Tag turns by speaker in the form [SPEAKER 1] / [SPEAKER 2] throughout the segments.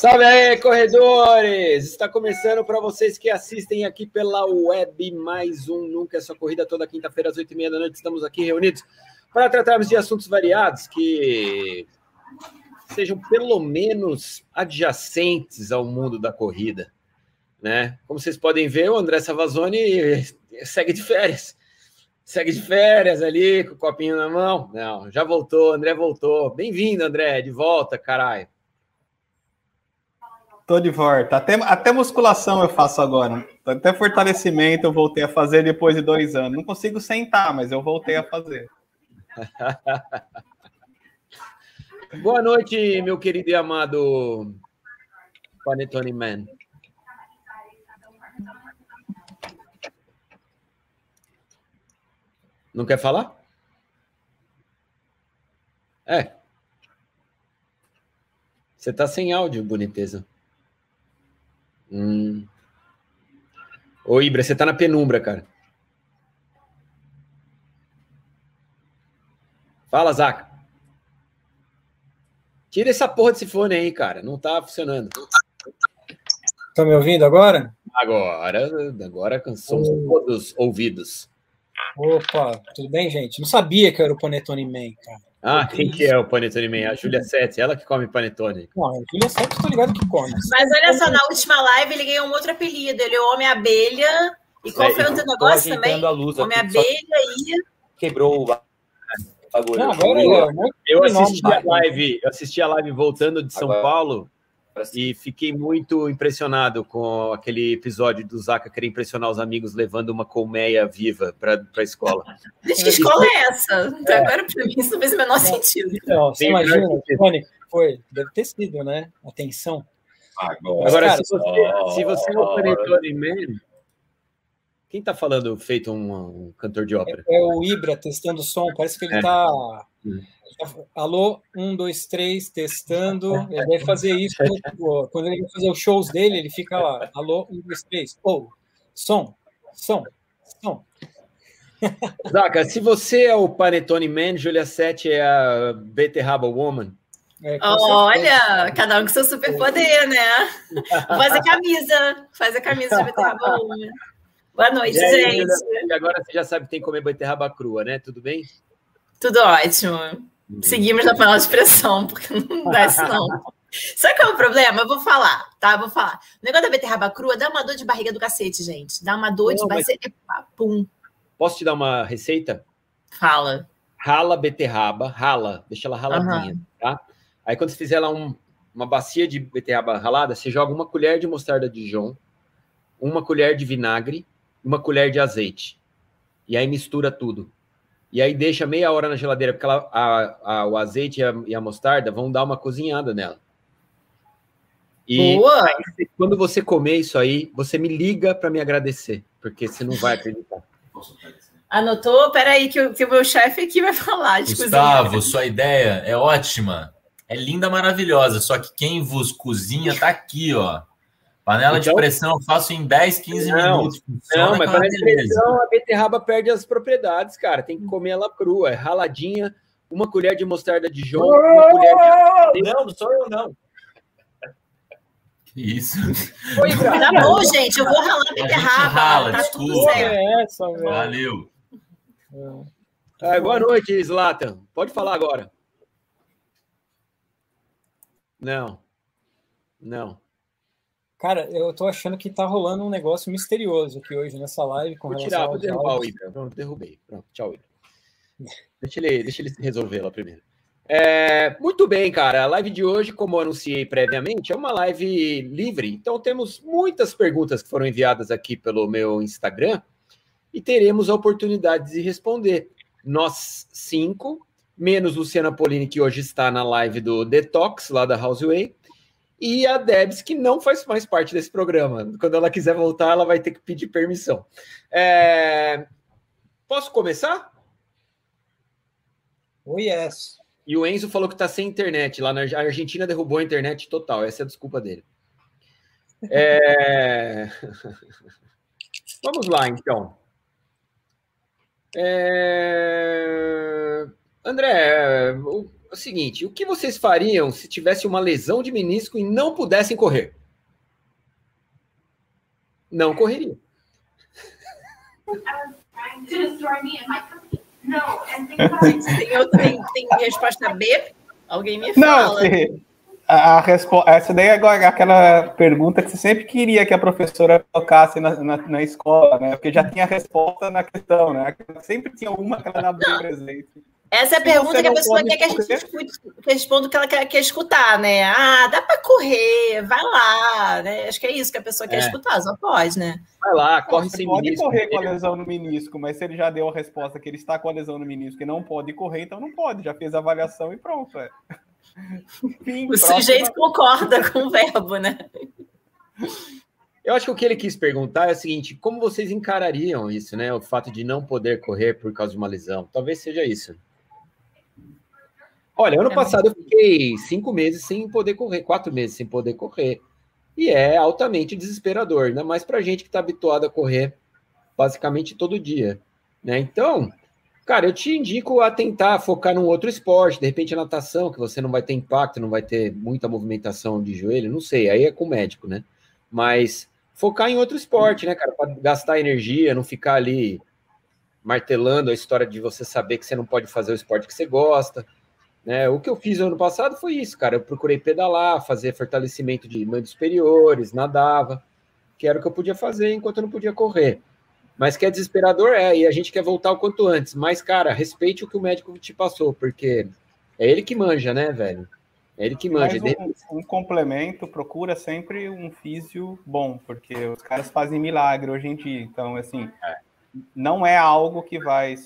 [SPEAKER 1] Salve aí, corredores! Está começando para vocês que assistem aqui pela web mais um Nunca é só corrida toda quinta-feira às oito e meia da noite. Estamos aqui reunidos para tratarmos de assuntos variados que sejam pelo menos adjacentes ao mundo da corrida, né? Como vocês podem ver, o André Savazone segue de férias. Segue de férias ali, com o copinho na mão. Não, já voltou, André voltou. Bem-vindo, André, de volta, caralho.
[SPEAKER 2] Tô de volta. Até, até musculação eu faço agora. Até fortalecimento eu voltei a fazer depois de dois anos. Não consigo sentar, mas eu voltei a fazer.
[SPEAKER 1] Boa noite, meu querido e amado Panetone Man. Não quer falar? É. Você tá sem áudio, boniteza. Hum. Ô, Ibra, você tá na penumbra, cara. Fala, Zaca. Tira essa porra desse fone aí, cara. Não tá funcionando.
[SPEAKER 3] Tá me ouvindo agora?
[SPEAKER 1] Agora, agora somos oh. todos ouvidos.
[SPEAKER 3] Opa, tudo bem, gente? Não sabia que eu era o Panetone Man, cara.
[SPEAKER 1] Ah, quem que é o Panetone Man? A Júlia Sete, ela que come Panetone.
[SPEAKER 3] Não, a Júlia Sete, tô ligado que come.
[SPEAKER 4] Mas olha só, na última live ele ganhou um outro apelido. Ele é o Homem-Abelha. E qual é, foi o outro negócio também? Homem-Abelha e...
[SPEAKER 1] Quebrou o bagulho. Não, agora eu, eu assisti a live, eu assisti a live voltando de São agora. Paulo e fiquei muito impressionado com aquele episódio do Zaca querer impressionar os amigos levando uma colmeia viva para a escola.
[SPEAKER 4] Gente, que escola é essa? Então, é. Agora, para mim, isso não fez o menor sentido.
[SPEAKER 3] Não, você imagina, Tony, foi, deve ter sido, né? Atenção.
[SPEAKER 1] Agora, Agora cara, se, você, se você é o Panetone Man, quem está falando feito um, um, cantor de ópera?
[SPEAKER 3] É, é, o Ibra testando o som, parece que ele está. É. Alô, um, dois, três, testando. Ele deve fazer isso quando ele vai fazer os shows dele, ele fica lá. Alô, um, dois, três. Oh, som, som, som.
[SPEAKER 1] Zaca, se você é o Panetone Man, Julia 7 é a Beterraba Woman.
[SPEAKER 4] É, Olha, cada um com seu superpoder, né? Faz a camisa, faz a camisa de Beterraba Woman. Boa noite, aí, gente.
[SPEAKER 1] E agora você já sabe que tem que comer beterraba crua, né? Tudo bem?
[SPEAKER 4] Tudo ótimo. Seguimos na panela de pressão, porque não dá isso não. Sabe qual é o problema? Eu vou falar, tá? Eu vou falar. O negócio da beterraba crua dá uma dor de barriga do cacete, gente. Dá uma dor não, de barriga. Mas... Pum.
[SPEAKER 1] Posso te dar uma receita?
[SPEAKER 4] Fala.
[SPEAKER 1] Rala beterraba, rala, deixa ela raladinha, uhum. tá? Aí quando você fizer lá um, uma bacia de beterraba ralada, você joga uma colher de mostarda Dijon, uma colher de vinagre, uma colher de azeite. E aí mistura tudo e aí deixa meia hora na geladeira, porque ela, a, a, o azeite e a, e a, mostarda vão dar uma cozinhada nela. E Boa. Aí, quando você comer isso aí, você me liga para me agradecer, porque você não vai acreditar.
[SPEAKER 4] Anotou? Peraí, que, o, que o meu chefe aqui vai falar.
[SPEAKER 5] De Gustavo, cozinha. sua ideia é ótima. É linda, maravilhosa. Só que quem vos cozinha tá aqui, ó. Panela então, de pressão eu faço em 10, 15 não, minutos.
[SPEAKER 1] Não, mas panela de pressão, a beterraba perde as propriedades, cara. Tem que comer ela crua, é raladinha, uma colher de mostarda de João, uma colher de... Não, não sou eu, não.
[SPEAKER 5] Que isso?
[SPEAKER 4] Foi, tá bom, gente, eu vou ralar a beterraba.
[SPEAKER 5] Rala, tá desculpa. É essa, Valeu.
[SPEAKER 1] É, boa noite, Zlatan. Pode falar agora. Não. Não.
[SPEAKER 3] Cara, eu tô achando que tá rolando um negócio misterioso aqui hoje nessa live com
[SPEAKER 1] vou tirar, vou derrubar o. Pronto, derrubei. Pronto, tchau, Ibra. deixa, ele, deixa ele resolver lá primeiro. É, muito bem, cara. A live de hoje, como eu anunciei previamente, é uma live livre. Então temos muitas perguntas que foram enviadas aqui pelo meu Instagram e teremos a oportunidade de responder. Nós cinco, menos Luciana Polini, que hoje está na live do Detox, lá da Houseway, e a Debs, que não faz mais parte desse programa. Quando ela quiser voltar, ela vai ter que pedir permissão. É... Posso começar?
[SPEAKER 3] Oh, yes.
[SPEAKER 1] E o Enzo falou que está sem internet. Lá na Argentina derrubou a internet total. Essa é a desculpa dele. É... Vamos lá, então. É... André, o, o seguinte, o que vocês fariam se tivesse uma lesão de menisco e não pudessem correr? Não correria.
[SPEAKER 4] Tem, tem, tem resposta B? Alguém me fala. Não,
[SPEAKER 2] a, a resposta, essa daí é aquela pergunta que você sempre queria que a professora colocasse na, na, na, escola, né? Porque já tinha a resposta na questão, né? Sempre tinha uma que ela dava presente.
[SPEAKER 4] Essa é a pergunta que a pessoa quer que a gente escute, que responda o que ela quer, quer, escutar, né? Ah, dá para correr, vai lá, né? Acho que é isso que a pessoa quer é. escutar, só pode, né?
[SPEAKER 1] Vai lá, corre
[SPEAKER 2] Você sem pode menisco. correr com a lesão no menisco, mas se ele já deu a resposta que ele está com a lesão no menisco e não pode correr, então não pode, já fez a avaliação e pronto. É.
[SPEAKER 4] Fim, o próxima... sujeito concorda com o verbo, né?
[SPEAKER 1] Eu acho que o que ele quis perguntar é o seguinte: como vocês encarariam isso, né? O fato de não poder correr por causa de uma lesão? Talvez seja isso. Olha, ano é passado eu fiquei cinco meses sem poder correr, quatro meses sem poder correr. E é altamente desesperador, ainda mais para gente que está habituado a correr basicamente todo dia. Né? Então, cara, eu te indico a tentar focar num outro esporte, de repente a natação, que você não vai ter impacto, não vai ter muita movimentação de joelho, não sei, aí é com o médico, né? Mas focar em outro esporte, né, cara, para gastar energia, não ficar ali martelando a história de você saber que você não pode fazer o esporte que você gosta. Né? O que eu fiz ano passado foi isso, cara. Eu procurei pedalar, fazer fortalecimento de membros superiores, nadava, que era o que eu podia fazer enquanto eu não podia correr. Mas que é desesperador, é, e a gente quer voltar o quanto antes. Mas, cara, respeite o que o médico te passou, porque é ele que manja, né, velho? É ele que manja.
[SPEAKER 2] Um, um, complemento, procura sempre um físio bom, porque os caras fazem milagre hoje em dia. Então, assim, é. não é algo que vai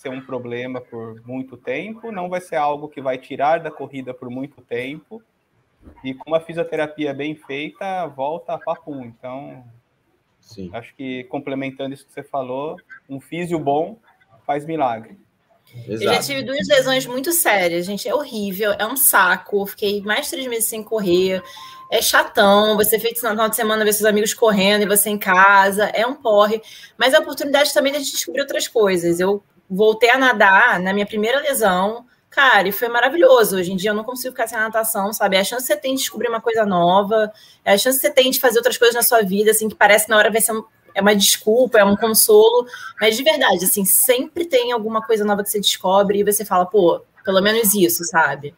[SPEAKER 2] ser um problema por muito tempo, não vai ser algo que vai tirar da corrida por muito tempo. E com a fisioterapia bem feita, volta a papum. Então, Sim. acho que complementando isso que você falou, um físio bom faz milagre.
[SPEAKER 4] Exato. Eu já tive duas lesões muito sérias, gente. É horrível, é um saco. Fiquei mais de três meses sem correr. É chatão, você fez no final de semana ver seus amigos correndo e você em casa, é um porre. Mas é a oportunidade também de a gente descobrir outras coisas. Eu voltei a nadar na minha primeira lesão, cara, e foi maravilhoso. Hoje em dia eu não consigo ficar sem natação, sabe? É a chance que você tem de descobrir uma coisa nova, é a chance que você tem de fazer outras coisas na sua vida, assim, que parece na hora vai ser um, é uma desculpa, é um consolo, mas de verdade, assim, sempre tem alguma coisa nova que você descobre e você fala, pô, pelo menos isso, sabe?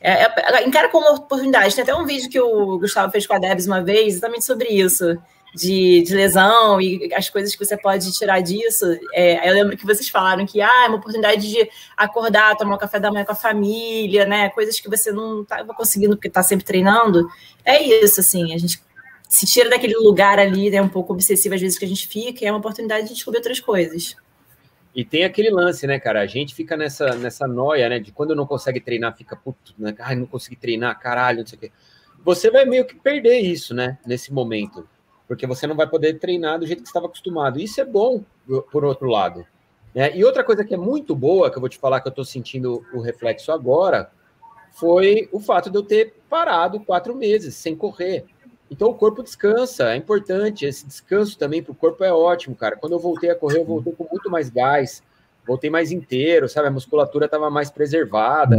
[SPEAKER 4] É, é, encara como oportunidade. Tem até um vídeo que o Gustavo fez com a Debs uma vez, exatamente sobre isso de, de, lesão e as coisas que você pode tirar disso. É, eu lembro que vocês falaram que ah, é uma oportunidade de acordar, tomar um café da manhã com a família, né? Coisas que você não estava conseguindo porque está sempre treinando. É isso, assim, a gente se tira daquele lugar ali, né, um pouco obsessivo às vezes que a gente fica, e é uma oportunidade de descobrir outras coisas.
[SPEAKER 1] E tem aquele lance, né, cara? A gente fica nessa, nessa noia, né? De quando não consegue treinar, fica puto, né? Ai, não consegui treinar, caralho, não sei o quê. Você vai meio que perder isso, né? Nesse momento porque você não vai poder treinar do jeito que estava acostumado. Isso é bom, por outro lado. Né? E outra coisa que é muito boa, que eu vou te falar que eu estou sentindo o reflexo agora, foi o fato de eu ter parado quatro meses sem correr. Então o corpo descansa, é importante. Esse descanso também para o corpo é ótimo, cara. Quando eu voltei a correr, eu voltei com muito mais gás, voltei mais inteiro, sabe? A musculatura estava mais preservada.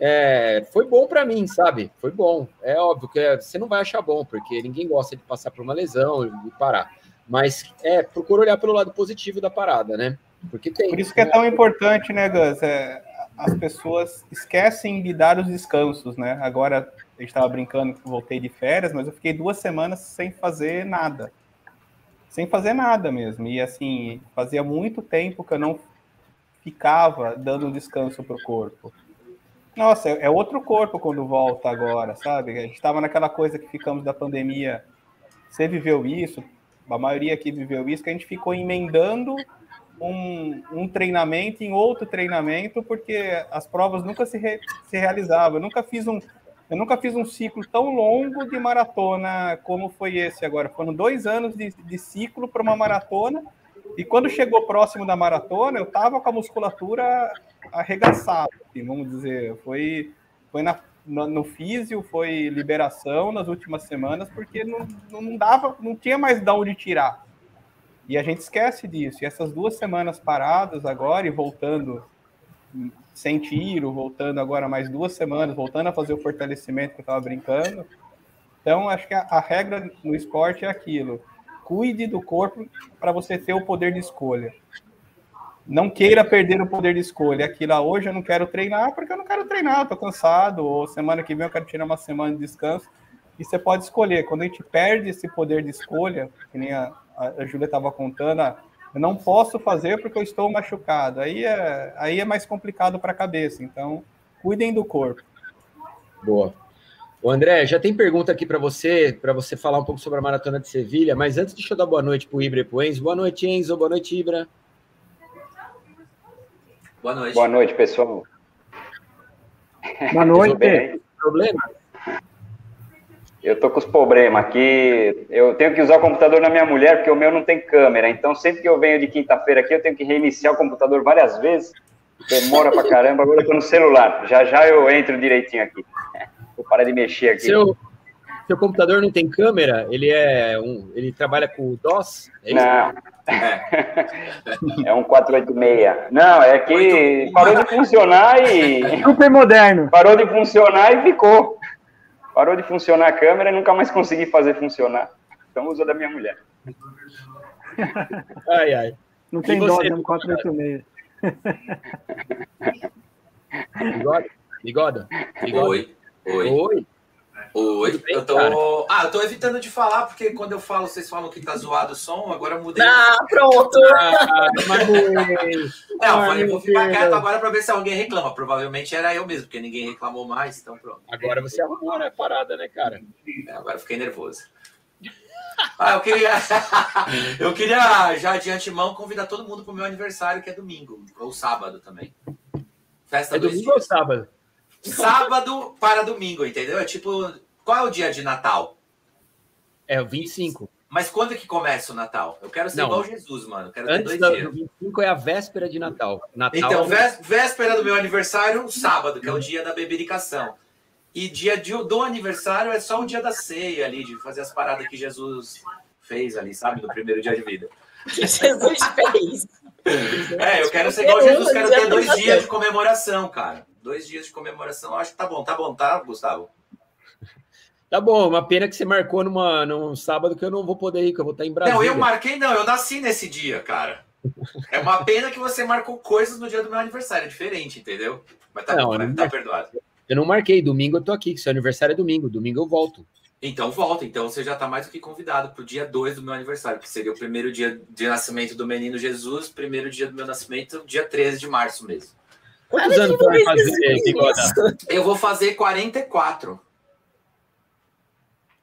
[SPEAKER 1] É, foi bom para mim, sabe? Foi bom. É óbvio que você não vai achar bom, porque ninguém gosta de passar por uma lesão e parar. Mas é, procura olhar pelo lado positivo da parada, né? Porque tem.
[SPEAKER 2] Por isso que é tão importante, né, Gus? É, as pessoas esquecem de dar os descansos, né? Agora a gente estava brincando que voltei de férias, mas eu fiquei duas semanas sem fazer nada. Sem fazer nada mesmo. E assim, fazia muito tempo que eu não ficava dando descanso para o corpo. Nossa, é, é outro corpo quando volta agora, sabe? A gente estava naquela coisa que ficamos da pandemia. Você viveu isso, a maioria aqui viveu isso, que a gente ficou emendando um, um treinamento em outro treinamento, porque as provas nunca se, re, se realizavam. Eu nunca fiz um, eu nunca fiz um ciclo tão longo de maratona como foi esse agora. Foram dois anos de, de ciclo para uma maratona. E quando chegou próximo da maratona, eu estava com a musculatura arregaçado, assim, vamos dizer. Foi, foi na, no, no físio, foi liberação nas últimas semanas, porque não, não dava, não tinha mais de onde tirar. E a gente esquece disso. E essas duas semanas paradas agora e voltando sem tiro, voltando agora mais duas semanas, voltando a fazer o fortalecimento que eu estava brincando. Então, acho que a, a regra no esporte é aquilo: cuide do corpo para você ter o poder de escolha. Não queira perder o poder de escolha. Aquilo, ah, hoje eu não quero treinar porque eu não quero treinar, estou cansado, ou semana que vem eu quero tirar uma semana de descanso. E você pode escolher. Quando a gente perde esse poder de escolha, que nem a, a Júlia estava contando, ah, eu não posso fazer porque eu estou machucado. Aí é, aí é mais complicado para a cabeça. Então, cuidem do corpo.
[SPEAKER 1] Boa. O André, já tem pergunta aqui para você, para você falar um pouco sobre a Maratona de Sevilha, mas antes deixa eu dar boa noite para o Ibra e para o Enzo. Boa noite, Enzo. Boa noite, Ibra.
[SPEAKER 6] Boa noite. Boa noite, pessoal.
[SPEAKER 2] Boa noite.
[SPEAKER 1] Problema?
[SPEAKER 6] Eu tô com os problemas aqui. Eu tenho que usar o computador na minha mulher, porque o meu não tem câmera. Então, sempre que eu venho de quinta-feira aqui, eu tenho que reiniciar o computador várias vezes. Demora pra caramba. Agora eu tô no celular. Já já eu entro direitinho aqui. Vou parar de mexer aqui.
[SPEAKER 1] Seu, seu computador não tem câmera? Ele é um, ele trabalha com o DOS?
[SPEAKER 6] É não. É um 486. Não, é que parou de funcionar e.
[SPEAKER 2] Super moderno.
[SPEAKER 6] Parou de funcionar e ficou. Parou de funcionar a câmera e nunca mais consegui fazer funcionar. Então usa da minha mulher.
[SPEAKER 2] Ai, ai. Não tem dó, é um 486.
[SPEAKER 1] Bigoda? Bigoda?
[SPEAKER 7] Oi. Oi.
[SPEAKER 1] Oi.
[SPEAKER 7] Oi, bem, eu tô. Cara? Ah, eu tô evitando de falar, porque quando eu falo, vocês falam que tá zoado o som, agora eu mudei.
[SPEAKER 4] Ah, pronto! Ah,
[SPEAKER 7] Não, eu vou ficar quieto agora para ver se alguém reclama. Provavelmente era eu mesmo, porque ninguém reclamou mais, então pronto.
[SPEAKER 1] Agora você arrumou, né? Parada, né, cara?
[SPEAKER 7] É, agora eu fiquei nervoso. Ah, eu queria. eu queria já de antemão convidar todo mundo pro meu aniversário, que é domingo, ou sábado também.
[SPEAKER 1] Festa é domingo dias. ou sábado?
[SPEAKER 7] Sábado para domingo, entendeu? É tipo, qual é o dia de Natal?
[SPEAKER 1] É o 25.
[SPEAKER 7] Mas quando é que começa o Natal? Eu quero ser Não. igual Jesus, mano. quero
[SPEAKER 1] Antes ter dois dias. 25 é a véspera de Natal. Natal
[SPEAKER 7] então, é... véspera do meu aniversário, sábado, que é o dia da bebericação. E dia de, do aniversário é só o dia da ceia ali, de fazer as paradas que Jesus fez ali, sabe? No primeiro dia de vida.
[SPEAKER 4] Jesus fez.
[SPEAKER 7] É, eu quero ser igual Jesus, quero ter dois dias de comemoração, cara dois dias de comemoração, acho que tá bom. Tá bom, tá, Gustavo?
[SPEAKER 1] Tá bom, uma pena que você marcou numa, num sábado que eu não vou poder ir, que eu vou estar em Brasília.
[SPEAKER 7] Não, eu marquei, não, eu nasci nesse dia, cara. É uma pena que você marcou coisas no dia do meu aniversário, é diferente, entendeu? Mas tá não, não tá perdoado.
[SPEAKER 1] Eu não marquei, domingo eu tô aqui, que seu aniversário é domingo, domingo eu volto.
[SPEAKER 7] Então volta, então você já tá mais do que convidado pro dia 2 do meu aniversário, que seria o primeiro dia de nascimento do menino Jesus, primeiro dia do meu nascimento, dia 13 de março mesmo.
[SPEAKER 1] Quantos anos você vai fazer, Bigoda?
[SPEAKER 7] Eu vou fazer 44.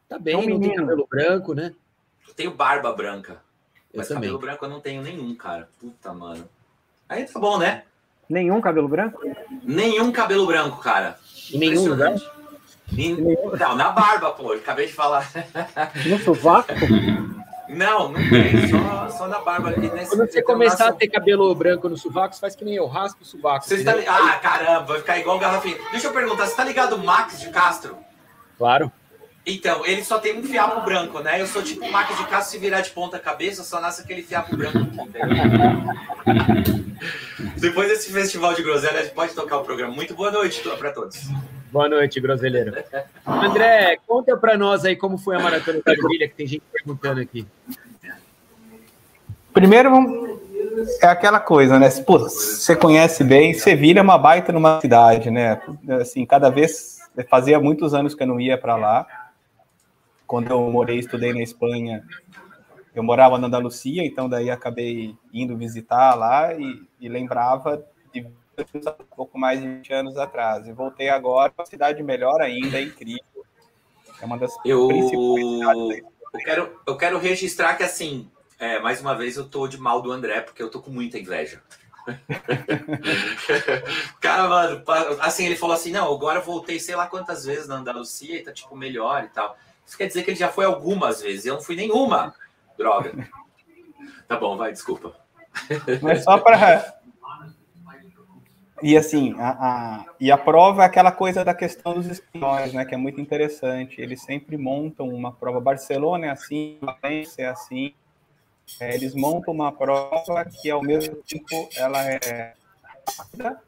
[SPEAKER 1] Tá bem, é não tem cabelo branco, né?
[SPEAKER 7] Eu tenho barba branca. Eu mas também. cabelo branco eu não tenho nenhum, cara. Puta, mano. Aí tá bom, né?
[SPEAKER 2] Nenhum cabelo branco?
[SPEAKER 7] Nenhum cabelo branco, cara.
[SPEAKER 1] Nenhum lugar?
[SPEAKER 7] Não, na barba, pô. Acabei de falar.
[SPEAKER 2] No sovaco?
[SPEAKER 7] Não, não tem, só, só na barba.
[SPEAKER 1] Nesse, Quando você começar a ter cabelo branco no sovaco, você faz que nem eu, raspa o sovaco.
[SPEAKER 7] Você está li... Ah, caramba, vai ficar igual o garrafinho. Deixa eu perguntar, você tá ligado o Max de Castro?
[SPEAKER 1] Claro.
[SPEAKER 7] Então, ele só tem um fiapo branco, né? Eu sou tipo o Max de Castro, se virar de ponta cabeça, só nasce aquele fiapo branco aqui, Depois desse festival de groselha, a gente pode tocar o programa. Muito boa noite para todos.
[SPEAKER 1] Boa noite, groselheiro. André, conta para nós aí como foi a Maratona da Trilha, que tem gente perguntando aqui.
[SPEAKER 2] Primeiro, é aquela coisa, né? Pô, você conhece bem, Sevilha é uma baita numa cidade, né? Assim, cada vez, fazia muitos anos que eu não ia para lá. Quando eu morei, estudei na Espanha, eu morava na Andalucia, então daí acabei indo visitar lá e, e lembrava um pouco mais de 20 anos atrás. E voltei agora, uma cidade melhor ainda, é incrível.
[SPEAKER 7] É uma das eu... principais eu quero, eu quero registrar que, assim, é, mais uma vez eu tô de mal do André, porque eu tô com muita inveja. Cara, mano, assim, ele falou assim: não, agora eu voltei sei lá quantas vezes na Andalucia e tá tipo melhor e tal. Isso quer dizer que ele já foi algumas vezes, eu não fui nenhuma. Droga. Tá bom, vai, desculpa.
[SPEAKER 2] Mas só para e assim, a, a, e a prova é aquela coisa da questão dos espanhóis, né? Que é muito interessante. Eles sempre montam uma prova. Barcelona é assim, Valência é assim. É, eles montam uma prova que ao mesmo tempo ela é rápida,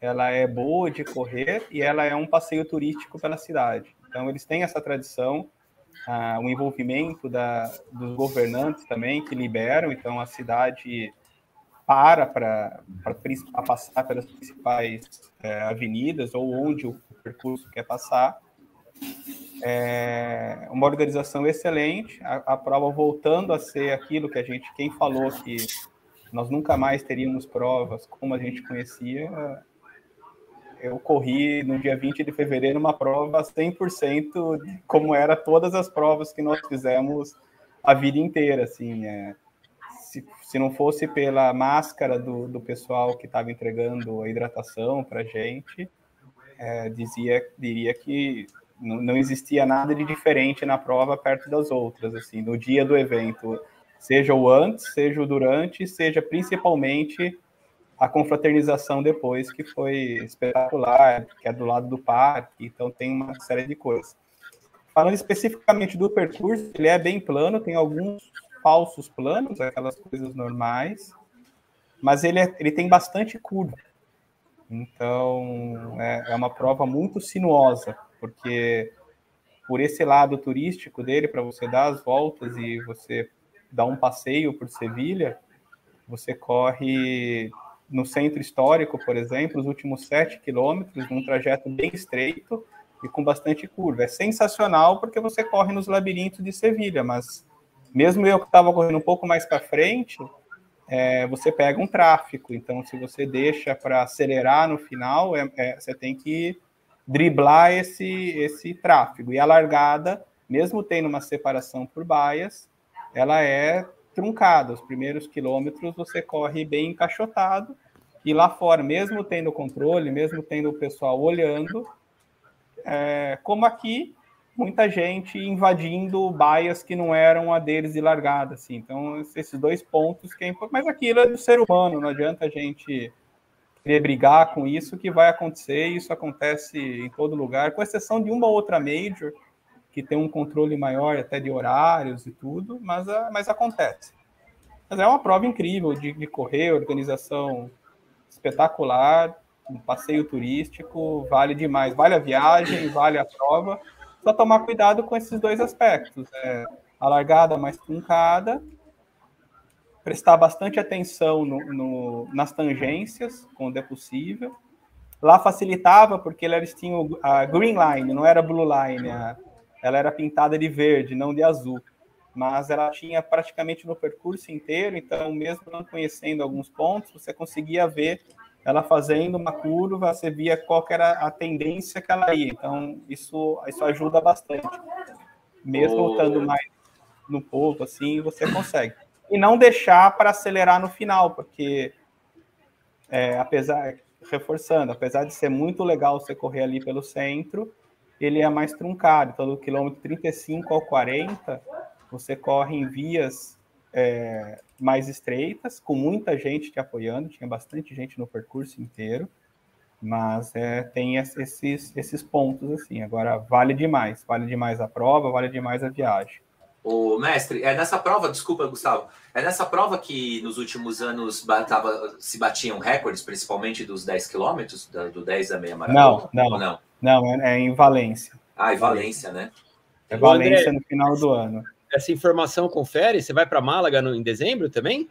[SPEAKER 2] ela é boa de correr e ela é um passeio turístico pela cidade. Então, eles têm essa tradição, ah, o envolvimento da, dos governantes também, que liberam, então a cidade para para passar pelas principais é, avenidas ou onde o percurso quer passar. É uma organização excelente, a, a, prova voltando a ser aquilo que a gente, quem falou que nós nunca mais teríamos provas como a gente conhecia, eu corri no dia 20 de fevereiro uma prova 100% como era todas as provas que nós fizemos a vida inteira, assim, é, se, se não fosse pela máscara do, do pessoal que estava entregando a hidratação para gente, é, dizia, diria que não, não existia nada de diferente na prova perto das outras, assim, no dia do evento, seja o antes, seja o durante, seja principalmente a confraternização depois, que foi espetacular, que é do lado do parque, então tem uma série de coisas. Falando especificamente do percurso, ele é bem plano, tem alguns falsos planos, aquelas coisas normais, mas ele, é, ele tem bastante curva. Então, é, é uma prova muito sinuosa, porque por esse lado turístico dele, para você dar as voltas e você dar um passeio por Sevilha, você corre no centro histórico, por exemplo, os últimos sete quilômetros, num trajeto bem estreito e com bastante curva. É sensacional porque você corre nos labirintos de Sevilha, mas mesmo eu que estava correndo um pouco mais para frente, é, você pega um tráfego. Então, se você deixa para acelerar no final, é, é, você tem que driblar esse, esse tráfego. E a largada, mesmo tendo uma separação por baias, ela é truncada. Os primeiros quilômetros você corre bem encaixotado. E lá fora, mesmo tendo controle, mesmo tendo o pessoal olhando, é, como aqui, muita gente invadindo baias que não eram a deles de largada, assim. Então, esses dois pontos que é importante. Mas aquilo é do ser humano, não adianta a gente querer brigar com isso, que vai acontecer, isso acontece em todo lugar, com exceção de uma outra major, que tem um controle maior até de horários e tudo, mas, mas acontece. Mas é uma prova incrível de, de correr, organização espetacular, um passeio turístico, vale demais, vale a viagem, vale a prova, só tomar cuidado com esses dois aspectos. É, a largada mais truncada, prestar bastante atenção no, no, nas tangências, quando é possível. Lá facilitava, porque eles tinham a green line, não era blue line, a, ela era pintada de verde, não de azul. Mas ela tinha praticamente no percurso inteiro, então, mesmo não conhecendo alguns pontos, você conseguia ver ela fazendo uma curva, você via qual era a tendência que ela ia. Então, isso, isso ajuda bastante. Mesmo oh. estando mais no ponto, assim, você consegue. E não deixar para acelerar no final, porque, é, apesar, reforçando, apesar de ser muito legal você correr ali pelo centro, ele é mais truncado. Então, do quilômetro 35 ao 40, você corre em vias é, mais estreitas, com muita gente te apoiando, tinha bastante gente no percurso inteiro, mas é, tem esses, esses pontos assim. Agora, vale demais, vale demais a prova, vale demais a viagem.
[SPEAKER 7] O mestre, é nessa prova, desculpa, Gustavo, é nessa prova que nos últimos anos batava, se batiam recordes, principalmente dos 10 quilômetros, do 10 da meia
[SPEAKER 2] maratona? Não, não, não. Não, é, é em Valência.
[SPEAKER 7] Ah, em Valência, né?
[SPEAKER 2] É Valência no final do ano
[SPEAKER 1] essa informação confere? Você vai para Málaga no, em dezembro também?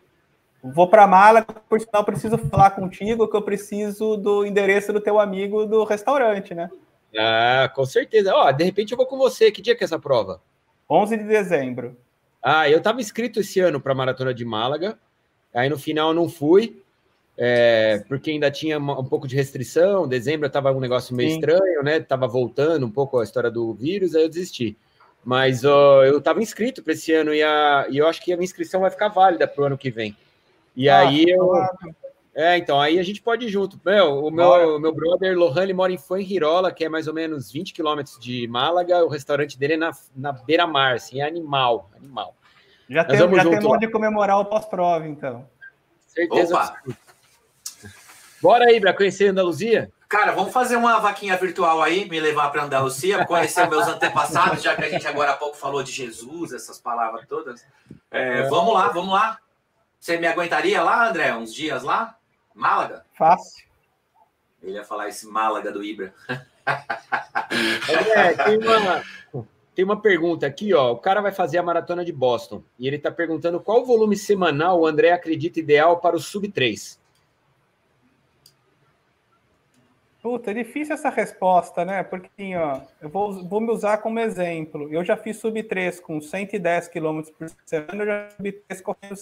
[SPEAKER 2] Vou para Málaga, por sinal, preciso falar contigo que eu preciso do endereço do teu amigo do restaurante, né?
[SPEAKER 1] Ah, com certeza. Ó, de repente eu vou com você. Que dia que é essa prova?
[SPEAKER 2] 11 de dezembro.
[SPEAKER 1] Ah, eu estava inscrito esse ano para a Maratona de Málaga. Aí no final eu não fui, é, porque ainda tinha um pouco de restrição. Dezembro estava um negócio meio Sim. estranho, né? Tava voltando um pouco a história do vírus, aí eu desisti. Mas uh, eu estava inscrito para esse ano e, a, e eu acho que a minha inscrição vai ficar válida para o ano que vem. E ah, aí eu. É, então, aí a gente pode ir junto. Meu, o meu, meu brother Lohan, ele mora em Fuengirola, que é mais ou menos 20 quilômetros de Málaga. O restaurante dele é na, na beira-mar, assim, é animal, animal.
[SPEAKER 2] Já tem, já tem onde comemorar o pós-prova, então.
[SPEAKER 1] Certeza. Opa. Bora aí para conhecer a Andaluzia?
[SPEAKER 7] Cara, vamos fazer uma vaquinha virtual aí, me levar para Andalucia, conhecer meus antepassados, já que a gente agora há pouco falou de Jesus, essas palavras todas. É, é. Vamos lá, vamos lá. Você me aguentaria lá, André, uns dias lá? Málaga?
[SPEAKER 2] Fácil.
[SPEAKER 7] Ele ia falar esse Málaga do Ibra.
[SPEAKER 1] É, tem, uma, tem uma pergunta aqui, ó. O cara vai fazer a maratona de Boston e ele está perguntando qual volume semanal o André acredita ideal para o sub 3.
[SPEAKER 2] Puta, é difícil essa resposta, né? Porque, assim, ó, eu vou, vou me usar como exemplo. Eu já fiz sub 3 com 110 km por semana, eu já sub 3 correndo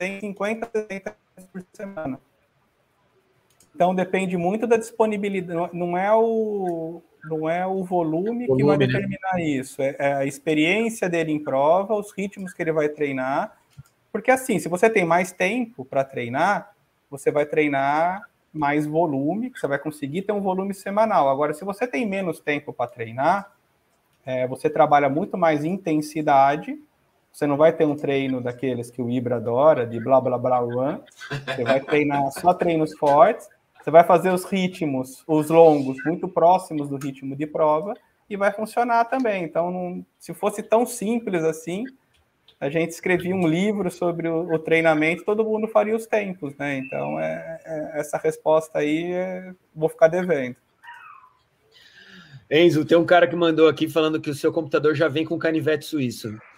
[SPEAKER 2] 150, 60 por semana. Então depende muito da disponibilidade, não é o, não é o volume, volume que vai né? determinar né? isso, é, é a experiência dele em prova, os ritmos que ele vai treinar. Porque assim, se você tem mais tempo para treinar, você vai treinar mais volume, que você vai conseguir ter um volume semanal. Agora, se você tem menos tempo para treinar, é, você trabalha muito mais intensidade. Você não vai ter um treino daqueles que o Ibra adora, de blá blá blá one. Você vai treinar só treinos fortes. Você vai fazer os ritmos, os longos, muito próximos do ritmo de prova e vai funcionar também. Então, não, se fosse tão simples assim, a gente escrevia um livro sobre o, o treinamento, todo mundo faria os tempos, né? Então, é, é essa resposta aí é, vou ficar devendo.
[SPEAKER 1] Enzo, tem um cara que mandou aqui falando que o seu computador já vem com canivete suíço.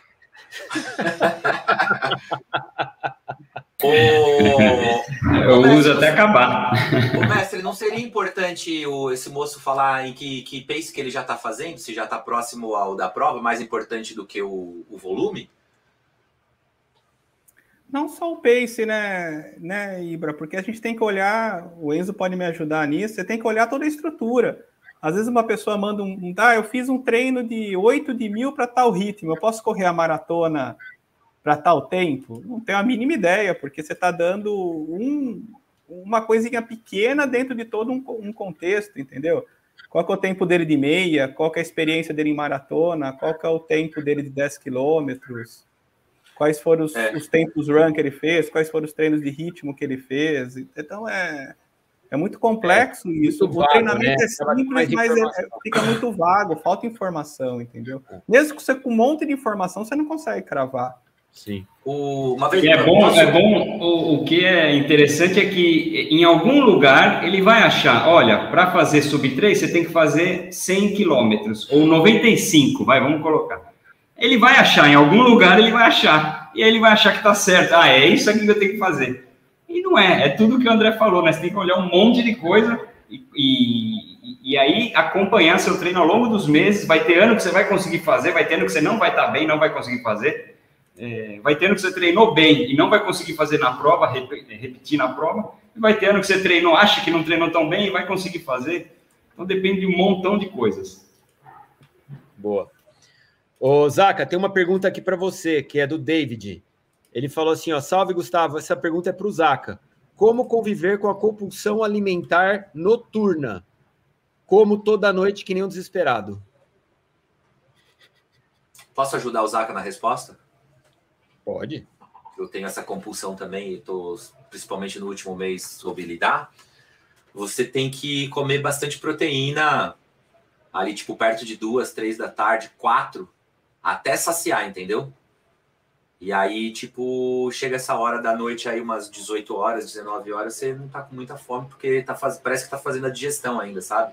[SPEAKER 8] Eu uso até acabar.
[SPEAKER 7] O mestre, não seria importante o, esse moço falar em que, que pace que ele já está fazendo, se já está próximo ao da prova, mais importante do que o, o volume?
[SPEAKER 2] Não só o pace, né, né, Ibra? Porque a gente tem que olhar, o Enzo pode me ajudar nisso, você tem que olhar toda a estrutura. Às vezes uma pessoa manda um, tá, eu fiz um treino de 8 de mil para tal ritmo, eu posso correr a maratona para tal tempo? Não tenho a mínima ideia, porque você está dando um, uma coisinha pequena dentro de todo um, um, contexto, entendeu? Qual é o tempo dele de meia? Qual é a experiência dele em maratona? Qual é o tempo dele de 10 quilômetros? Quais foram os, é. os, tempos run que ele fez? Quais foram os treinos de ritmo que ele fez? Então é, é muito complexo é, isso. Muito o vago, treinamento né? é simples, mas é, é, fica muito vago, falta informação, entendeu? É. Mesmo que você com um monte de informação, você não consegue cravar.
[SPEAKER 8] Sim. O, uma vez, é bom, posso... é bom o, o, que é interessante é que em algum lugar ele vai achar, olha, para fazer sub 3 você tem que fazer 100 quilômetros, ou 95, vai, vamos colocar. Ele vai achar, em algum lugar ele vai achar, e aí ele vai achar que está certo, ah, é isso aqui que eu tenho que fazer. E não é, é tudo que o André falou, né? Você tem que olhar um monte de coisa e, e, e aí acompanhar seu treino ao longo dos meses, vai ter ano que você vai conseguir fazer, vai ter ano que você não vai estar tá bem, não vai conseguir fazer, é, vai ter ano que você treinou bem e não vai conseguir fazer na prova, repetir na prova, e vai ter ano que você treinou, acha que não treinou tão bem e vai conseguir fazer. Então depende de um montão de coisas.
[SPEAKER 1] Boa. Ô, Zaca, tem uma pergunta aqui para você, que é do David. Ele falou assim: ó, salve Gustavo, essa pergunta é para o Zaca. Como conviver com a compulsão alimentar noturna? Como toda noite, que nem um desesperado.
[SPEAKER 7] Posso ajudar o Zaca na resposta?
[SPEAKER 1] Pode.
[SPEAKER 7] Eu tenho essa compulsão também, estou principalmente no último mês soube lidar. Você tem que comer bastante proteína ali, tipo, perto de duas, três da tarde, quatro, até saciar, entendeu? E aí, tipo, chega essa hora da noite aí, umas 18 horas, 19 horas, você não tá com muita fome, porque tá faz... parece que tá fazendo a digestão ainda, sabe?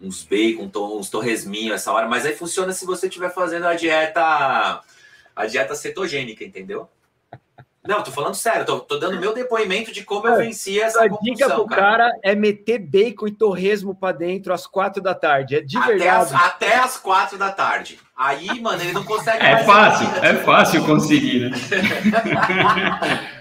[SPEAKER 7] Uns bacon, uns torresminhos essa hora, mas aí funciona se você estiver fazendo a dieta a dieta cetogênica, entendeu? Não, tô falando sério, tô, tô dando meu depoimento de como eu venci essa
[SPEAKER 1] A dica pro cara. cara é meter bacon e torresmo para dentro às quatro da tarde, é de
[SPEAKER 7] até
[SPEAKER 1] verdade.
[SPEAKER 7] As, até às quatro da tarde. Aí, mano, ele não consegue
[SPEAKER 8] É fácil, é fácil conseguir, né?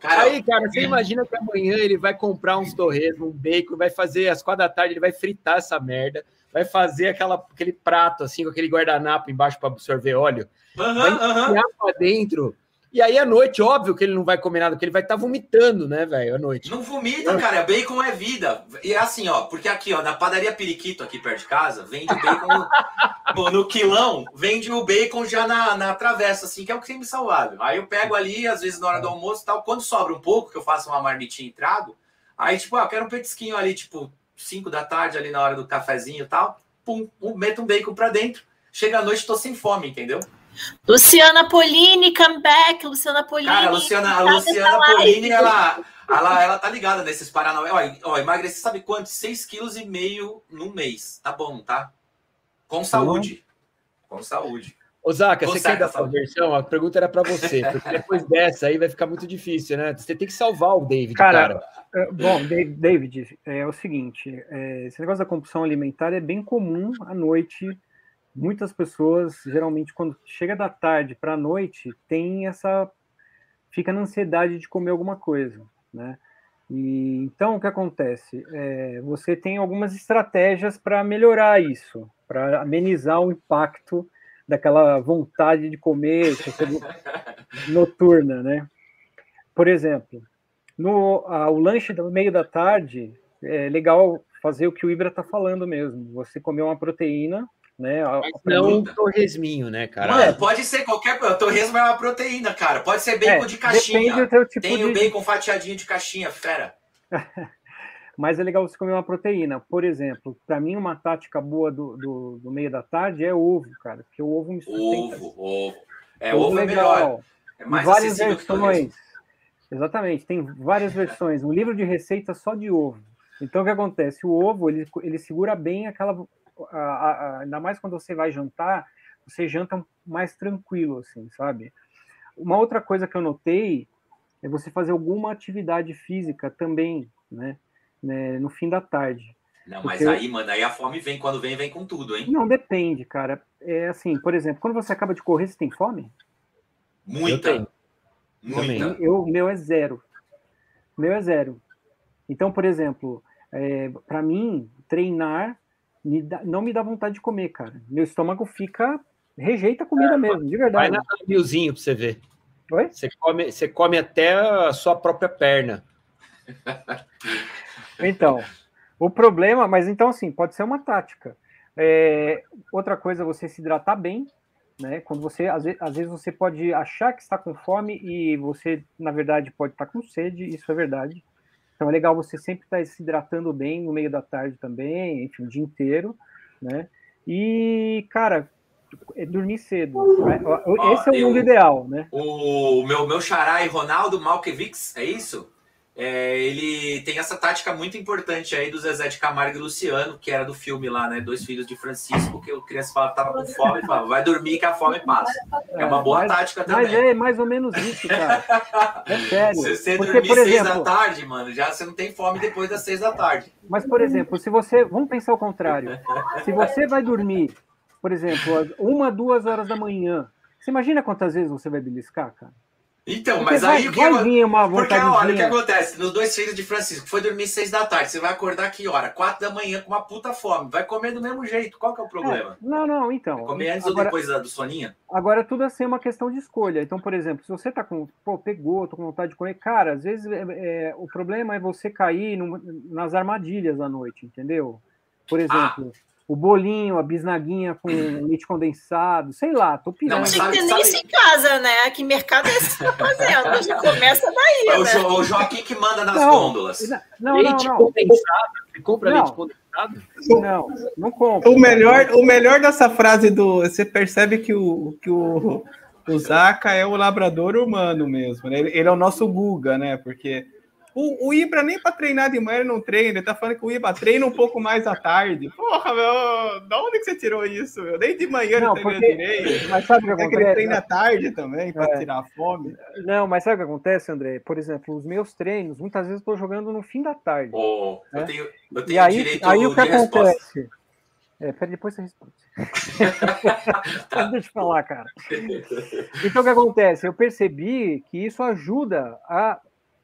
[SPEAKER 1] Cara, aí, cara, você imagina que amanhã ele vai comprar uns torresmo, um bacon, vai fazer às quatro da tarde, ele vai fritar essa merda, vai fazer aquela, aquele prato assim, com aquele guardanapo embaixo para absorver óleo. Uhum, vai enfiar uhum. pra dentro. E aí, à noite, óbvio que ele não vai comer nada, porque ele vai estar tá vomitando, né, velho, à noite.
[SPEAKER 7] Não vomita, cara. Bacon é vida. E é assim, ó, porque aqui, ó, na padaria Periquito, aqui perto de casa, vende bacon no, no, quilão, vende o bacon já na, na travessa, assim, que é o creme saudável. Aí eu pego ali, às vezes na hora do almoço e tal, quando sobra um pouco, que eu faço uma marmitinha e trago, aí, tipo, ah, eu quero um petisquinho ali, tipo, 5 da tarde, ali na hora do cafezinho e tal, pum, meto um bacon pra dentro. Chega à noite, tô sem fome, entendeu?
[SPEAKER 4] Luciana Polini, come back, Luciana Polini.
[SPEAKER 7] Cara, a Luciana, a Luciana Polini, ela, ela, ela tá ligada nesses Paranauê. Ó, ó emagreci, sabe quanto? 6,5 kg no mês. Tá bom, tá? Com saúde. Com saúde.
[SPEAKER 1] Osaka, você quer dar sua versão? A pergunta era para você, porque depois dessa aí vai ficar muito difícil, né? Você tem que salvar o David, cara. cara.
[SPEAKER 3] É, bom, David, é o seguinte: é, esse negócio da compulsão alimentar é bem comum à noite. Muitas pessoas, geralmente, quando chega da tarde para a noite, tem essa. fica na ansiedade de comer alguma coisa, né? E, então, o que acontece? É, você tem algumas estratégias para melhorar isso, para amenizar o impacto daquela vontade de comer noturna, né? Por exemplo, no o lanche do meio da tarde, é legal fazer o que o Ibra está falando mesmo. Você comer uma proteína, né?
[SPEAKER 1] Mas não um torresminho, né, cara?
[SPEAKER 7] Mano, pode ser qualquer coisa. Torresmo é uma proteína, cara. Pode ser bacon é, de caixinha. Depende do teu tipo Tem de... o bacon fatiadinho de caixinha, fera.
[SPEAKER 3] Mas é legal você comer uma proteína. Por exemplo, para mim, uma tática boa do, do, do, meio da tarde é ovo, cara. Porque o ovo me
[SPEAKER 7] sustenta. Ovo, ovo. É, ovo, ovo é melhor. É mais
[SPEAKER 3] várias versões. Exatamente, tem várias versões. Um livro de receita só de ovo. Então, o que acontece? O ovo, ele, ele segura bem aquela a, a, ainda mais quando você vai jantar, você janta mais tranquilo, assim, sabe? Uma outra coisa que eu notei é você fazer alguma atividade física também, né? né no fim da tarde.
[SPEAKER 7] Não, mas aí, mano, aí a fome vem, quando vem, vem com tudo, hein?
[SPEAKER 3] Não, depende, cara. É assim, por exemplo, quando você acaba de correr, você tem fome?
[SPEAKER 7] Muita. Eu
[SPEAKER 3] Muita. Eu, meu é zero. Meu é zero. Então, por exemplo, é, para mim, treinar me dá, não me dá vontade de comer, cara. Meu estômago fica. rejeita a comida é, mesmo, de verdade.
[SPEAKER 1] Vai na milzinho pra você ver.
[SPEAKER 3] Oi?
[SPEAKER 1] Você come, você come até a sua própria perna.
[SPEAKER 3] Então, o problema, mas então assim, pode ser uma tática. É, outra coisa, você se hidratar bem, né? Quando você, às vezes, às vezes, você pode achar que está com fome e você, na verdade, pode estar com sede, isso é verdade. Então é legal você sempre estar tá se hidratando bem no meio da tarde também, enfim, o dia inteiro, né? E, cara, é dormir cedo. Né? Esse é o mundo ideal, né?
[SPEAKER 7] O meu, meu xará e Ronaldo Malkevix, é isso? É, ele tem essa tática muito importante aí do Zezé de Camargo e Luciano, que era do filme lá, né? Dois Filhos de Francisco, que o criança falava tava com fome e falava, vai dormir que a fome passa. É uma boa mas, tática também.
[SPEAKER 3] Mas é mais ou menos isso, cara. É sério.
[SPEAKER 7] Se você Porque, dormir por seis exemplo, da tarde, mano, já você não tem fome depois das seis da tarde.
[SPEAKER 3] Mas, por exemplo, se você. Vamos pensar o contrário. Se você vai dormir, por exemplo, uma, duas horas da manhã, você imagina quantas vezes você vai beliscar, cara?
[SPEAKER 7] Então, Porque mas aí o que. Vai uma Porque olha o que acontece. Nos dois filhos de Francisco, foi dormir seis da tarde. Você vai acordar que hora? Quatro da manhã com uma puta fome. Vai comer do mesmo jeito. Qual que é o problema? É,
[SPEAKER 3] não, não, então.
[SPEAKER 7] Vai comer antes agora, ou depois do soninha?
[SPEAKER 3] Agora, tudo assim é uma questão de escolha. Então, por exemplo, se você tá com. Pô, pegou, tô com vontade de comer. Cara, às vezes é, é, o problema é você cair no, nas armadilhas à noite, entendeu? Por ah, exemplo. Ah o bolinho, a bisnaguinha com leite condensado, sei lá, tô pirando. Não,
[SPEAKER 4] sabe, tem sabe... isso em casa, né? Que mercado é esse que tá fazendo? Já começa daí,
[SPEAKER 7] é né? o, o Joaquim que manda nas não, gôndolas.
[SPEAKER 3] Não, leite não, não. condensado?
[SPEAKER 1] Você compra não. leite condensado?
[SPEAKER 3] Não, não compra.
[SPEAKER 2] O melhor, o melhor dessa frase do... Você percebe que o... Que o... O Zaka é o labrador humano mesmo, né? Ele, ele é o nosso Guga, né? Porque o, o Ibra nem para treinar de manhã ele não treina. Ele tá falando que o Ibra treina um pouco mais à tarde. Porra, meu, da onde que você tirou isso? Eu nem de manhã não, ele treina direito. Mas sabe o que acontece? É que ele treina à tarde também para é. tirar a fome.
[SPEAKER 3] Não, mas sabe o que acontece, André? Por exempes, os meus treinos, muitas vezes eu tô jogando no fim da tarde.
[SPEAKER 7] Oh, né? eu tenho, eu tenho
[SPEAKER 3] e aí, direito aí o que acontece? É, pera, depois você responde. Deixa eu falar, cara. Então, o que acontece? Eu percebi que isso ajuda a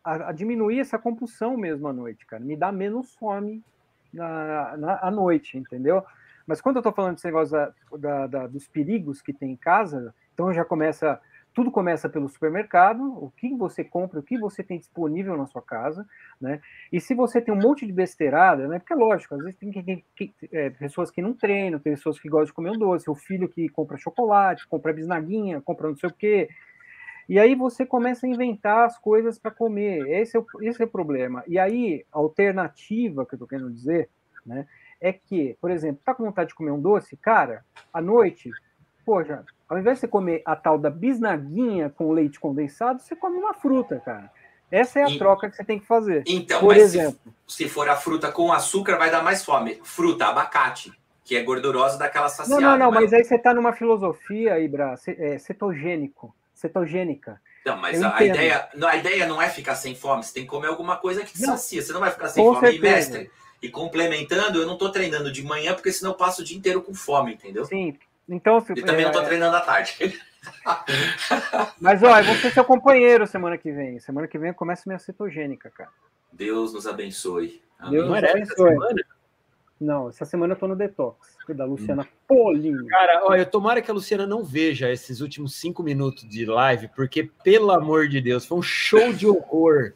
[SPEAKER 3] a, a, diminuir essa compulsão mesmo à noite, cara. Me dá menos fome na, na, à noite, entendeu? Mas quando eu tô falando desse negócio da, da, da, dos perigos que tem em casa, então já começa. Tudo começa pelo supermercado, o que você compra, o que você tem disponível na sua casa, né? E se você tem um monte de besteirada, né? Porque é lógico, às vezes tem é, pessoas que não treinam, tem pessoas que gostam de comer um doce, o filho que compra chocolate, compra bisnaguinha, compra não sei o quê, e aí você começa a inventar as coisas para comer. Esse é, o, esse é o problema. E aí, a alternativa que eu estou querendo dizer, né, é que, por exemplo, tá com vontade de comer um doce? Cara, à noite, já ao invés de você comer a tal da bisnaguinha com leite condensado, você come uma fruta, cara. Essa é a e, troca que você tem que fazer.
[SPEAKER 7] Então, por exemplo, se, se, for a fruta com açúcar, vai dar mais fome. Fruta, abacate, que é gordurosa daquela saciada.
[SPEAKER 3] Não, não, não, mas, mas aí você está numa filosofia, Ibra, é, cetogênico, cetogênica.
[SPEAKER 7] Não, mas a, a, ideia, a ideia não é ficar sem fome, você tem que comer alguma coisa que te não, sacia. Você não vai ficar sem fome. Certeza. E mestre, e complementando, eu não estou treinando de manhã, porque senão eu passo o dia inteiro com fome, entendeu?
[SPEAKER 3] Sim. Então,
[SPEAKER 7] e também é, não estou treinando à tarde.
[SPEAKER 3] Mas, ó, eu vou ser seu companheiro semana que vem. Semana que vem começa minha cetogênica, cara.
[SPEAKER 7] Deus nos abençoe.
[SPEAKER 3] Amém. Deus nos abençoe. Não, essa semana eu tô no detox. Da Luciana hum. Polinho.
[SPEAKER 1] Cara, olha, tomara que a Luciana não veja esses últimos cinco minutos de live, porque, pelo amor de Deus, foi um show de horror.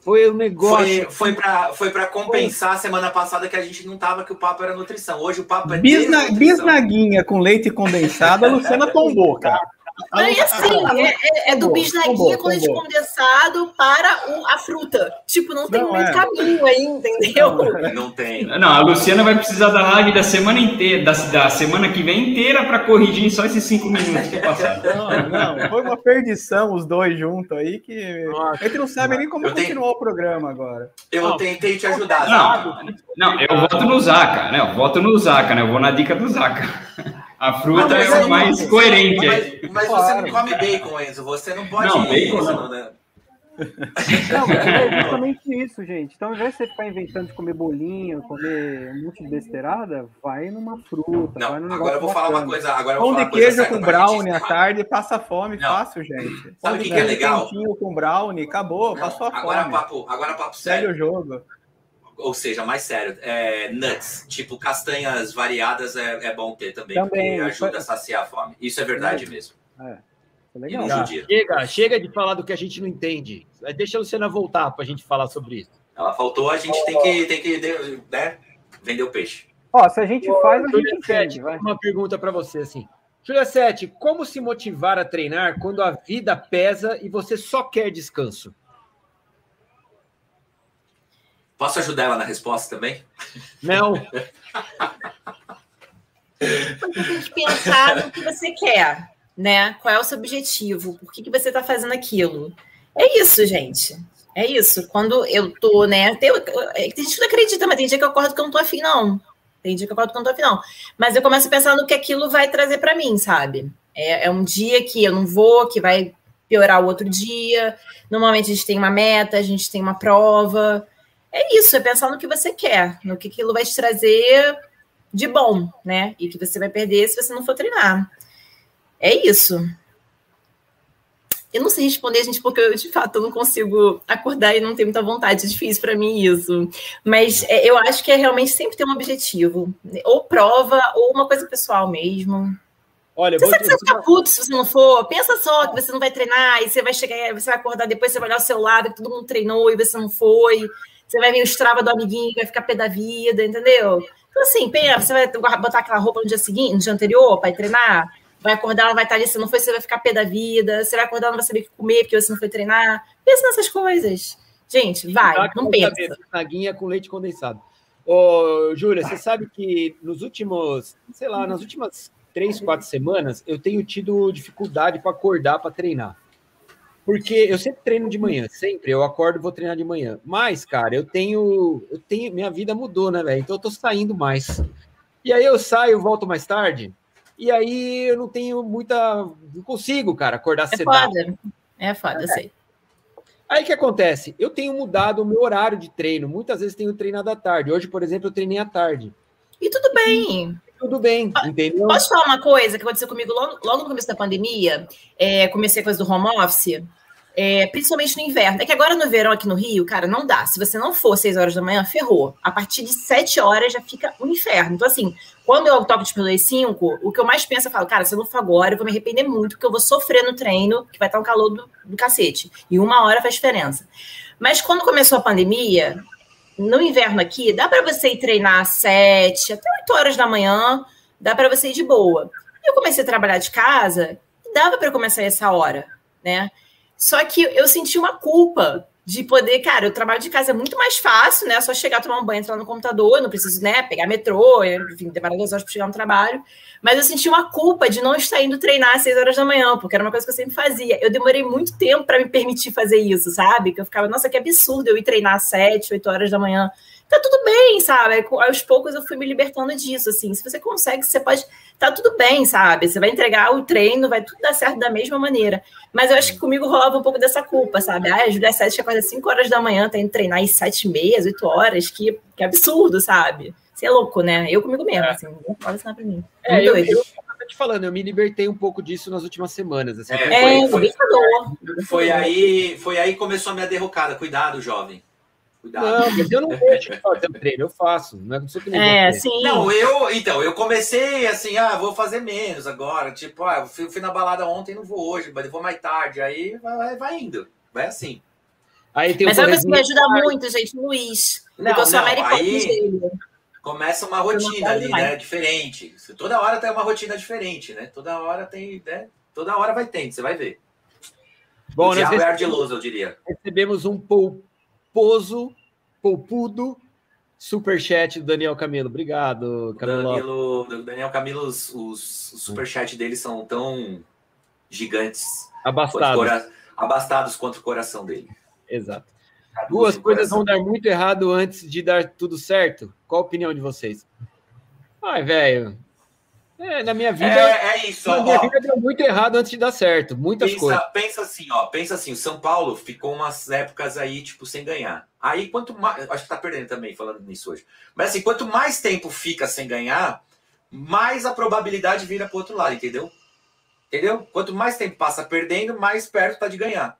[SPEAKER 1] Foi um negócio.
[SPEAKER 7] Foi, foi para foi compensar foi. a semana passada que a gente não tava, que o papo era nutrição. Hoje o papo é.
[SPEAKER 2] Bisna, bisnaguinha com leite condensado, a Luciana tombou, cara.
[SPEAKER 4] Não, e assim, é, é, é do bisnaguinha com leite condensado para o, a fruta. Tipo, não tem não, muito é. caminho aí, entendeu?
[SPEAKER 7] Não tem.
[SPEAKER 8] Não, a Luciana vai precisar da live da semana inteira, da, da semana que vem inteira para corrigir só esses cinco minutos que passaram.
[SPEAKER 2] Não, não, foi uma perdição os dois juntos aí que Nossa, a gente não sabe nem como continuar o programa agora.
[SPEAKER 7] Eu não, tentei te ajudar.
[SPEAKER 8] Não, não, eu voto no Zaca, né? Eu voto no Zaca, né? Eu vou na dica do Zaca. A fruta é o mais não, coerente.
[SPEAKER 7] Mas, mas claro. você não come bacon, Enzo. Você não pode. Não, bacon isso, não. Né?
[SPEAKER 3] Não, é exatamente isso, gente. Então, ao invés de você ficar inventando de comer bolinho, comer um monte de besteirada, vai numa fruta.
[SPEAKER 7] Não,
[SPEAKER 3] vai num
[SPEAKER 7] agora eu vou falar uma coisa. Agora
[SPEAKER 2] Pão
[SPEAKER 7] de
[SPEAKER 2] queijo com brownie à tarde passa fome não. fácil, gente.
[SPEAKER 7] Sabe o que, que, é legal?
[SPEAKER 2] com brownie, acabou, não, passou a
[SPEAKER 7] agora
[SPEAKER 2] fome.
[SPEAKER 7] Papo, agora papo sério.
[SPEAKER 2] Sério o jogo
[SPEAKER 7] ou seja, mais sério, é, nuts, tipo castanhas variadas é, é bom ter também,
[SPEAKER 3] também
[SPEAKER 7] porque ajuda a saciar a fome. Isso é verdade é. mesmo. É.
[SPEAKER 1] Legal. Tá, chega, chega de falar do que a gente não entende. Deixa a Luciana voltar para a gente falar sobre isso.
[SPEAKER 7] Ela faltou, a gente tem que, tem que né, vender o peixe.
[SPEAKER 3] Ó, se a gente faz, a gente entende. Vai.
[SPEAKER 1] Uma pergunta para você assim. Julia Sete, como se motivar a treinar quando a vida pesa e você só quer descanso?
[SPEAKER 7] Posso ajudar ela na resposta também?
[SPEAKER 1] Não.
[SPEAKER 4] Você tem que pensar no que você quer, né? Qual é o seu objetivo? Por que, que você está fazendo aquilo? É isso, gente. É isso. Quando eu tô, né? Tem, tem gente que não acredita, mas tem dia que eu acordo que eu não tô afim, não. Tem dia que eu acordo que eu não tô afim, não. Mas eu começo a pensar no que aquilo vai trazer para mim, sabe? É, é um dia que eu não vou, que vai piorar o outro dia. Normalmente a gente tem uma meta, a gente tem uma prova é isso, é pensar no que você quer, no que aquilo vai te trazer de bom, né? E que você vai perder se você não for treinar. É isso. Eu não sei responder, gente, porque eu, de fato, eu não consigo acordar e não tenho muita vontade. É difícil para mim isso. Mas é, eu acho que é realmente sempre ter um objetivo. Ou prova, ou uma coisa pessoal mesmo. Olha, você sabe que você vai ficar puto se você não for. Pensa só que você não vai treinar e você vai chegar, você vai acordar depois, você vai olhar o seu lado, que todo mundo treinou e você não foi. Você vai ver o estrava do amiguinho, vai ficar pé da vida, entendeu? Então, assim, pensa, você vai botar aquela roupa no dia seguinte, no dia anterior, para treinar, vai acordar, ela vai estar ali, se não foi, você vai ficar pé da vida, você vai acordar, não vai saber o que comer, porque você não foi treinar. Pensa nessas coisas. Gente, vai, não pensa.
[SPEAKER 1] Naguinha com leite condensado. Ô, Júlia, você sabe que nos últimos, sei lá, nas últimas três, quatro semanas, eu tenho tido dificuldade para acordar para treinar. Porque eu sempre treino de manhã, sempre. Eu acordo e vou treinar de manhã. Mas, cara, eu tenho. Eu tenho. Minha vida mudou, né, velho? Então eu tô saindo mais. E aí eu saio, volto mais tarde. E aí eu não tenho muita. Não consigo, cara, acordar
[SPEAKER 4] é cedo. Foda. É foda, é. sei.
[SPEAKER 1] Aí o que acontece? Eu tenho mudado o meu horário de treino. Muitas vezes tenho treinado à tarde. Hoje, por exemplo, eu treinei à tarde.
[SPEAKER 4] E tudo bem
[SPEAKER 1] tudo bem, entendeu?
[SPEAKER 4] Posso falar uma coisa que aconteceu comigo logo, logo no começo da pandemia? É, comecei a coisa do home office. É, principalmente no inverno. É que agora no verão aqui no Rio, cara, não dá. Se você não for 6 horas da manhã, ferrou. A partir de 7 horas já fica um inferno. Então, assim, quando eu toco de pílula 5, o que eu mais penso, eu falo, cara, se eu não for agora, eu vou me arrepender muito, porque eu vou sofrer no treino, que vai estar um calor do, do cacete. E uma hora faz diferença. Mas quando começou a pandemia, no inverno aqui, dá para você ir treinar às 7, até 8 horas da manhã, dá para você ir de boa. Eu comecei a trabalhar de casa, dava para começar essa hora, né? Só que eu senti uma culpa de poder, cara, o trabalho de casa é muito mais fácil, né? É só chegar, tomar um banho, entrar no computador, não preciso, né, pegar metrô, enfim, demorar duas horas para chegar no trabalho. Mas eu senti uma culpa de não estar indo treinar às seis horas da manhã, porque era uma coisa que eu sempre fazia. Eu demorei muito tempo para me permitir fazer isso, sabe? Que eu ficava, nossa, que absurdo eu ir treinar às sete, oito horas da manhã tá tudo bem, sabe? Aos poucos eu fui me libertando disso, assim. Se você consegue, você pode. Tá tudo bem, sabe? Você vai entregar o treino, vai tudo dar certo da mesma maneira. Mas eu acho que comigo rolava um pouco dessa culpa, sabe? Ah, a Julia Sete acorda 5 horas da manhã, tem que treinar às 7 e meia, 8 horas, que, que absurdo, sabe? Você é louco, né? Eu comigo mesmo, é. assim, não pode ensinar pra mim.
[SPEAKER 1] É, eu, eu, eu te falando, eu me libertei um pouco disso nas últimas semanas. Assim,
[SPEAKER 7] é, foi, foi, foi, foi, aí, foi aí começou a minha derrocada. Cuidado, jovem.
[SPEAKER 1] Cuidado. Não, mas eu não deixo de fazer o treino, eu faço. Não é se eu
[SPEAKER 4] É, sim.
[SPEAKER 7] Não, eu, então, eu comecei assim, ah, vou fazer menos agora. Tipo, ah, eu fui, fui na balada ontem, não vou hoje, mas vou mais tarde. Aí vai, vai indo, vai assim.
[SPEAKER 4] Aí tem mas sabe que me ajuda muito, gente? Luiz. Não, porque eu sou. Aí
[SPEAKER 7] começa uma rotina ali, né? Diferente. Toda hora tem uma rotina diferente, né? Toda hora tem, né? Toda hora vai tendo, você vai ver.
[SPEAKER 1] Bom, o diabo é ardiloso, eu diria. Recebemos um pouco Pozo, Poupudo, superchat do Daniel Camilo. Obrigado,
[SPEAKER 7] Camilo. Danilo, Daniel Camilo, os, os, os superchats dele são tão gigantes.
[SPEAKER 1] Abastados. Quanto
[SPEAKER 7] abastados contra o coração dele.
[SPEAKER 1] Exato. Duas coisas vão dar muito errado antes de dar tudo certo. Qual a opinião de vocês? Ai, velho, é, na minha vida.
[SPEAKER 7] É, é isso.
[SPEAKER 1] Na minha ó, vida deu muito errado antes de dar certo. Muitas
[SPEAKER 7] pensa,
[SPEAKER 1] coisas.
[SPEAKER 7] Pensa assim, ó. Pensa assim, o São Paulo ficou umas épocas aí, tipo, sem ganhar. Aí, quanto mais. Acho que tá perdendo também falando nisso hoje. Mas assim, quanto mais tempo fica sem ganhar, mais a probabilidade vira pro outro lado, entendeu? Entendeu? Quanto mais tempo passa perdendo, mais perto tá de ganhar.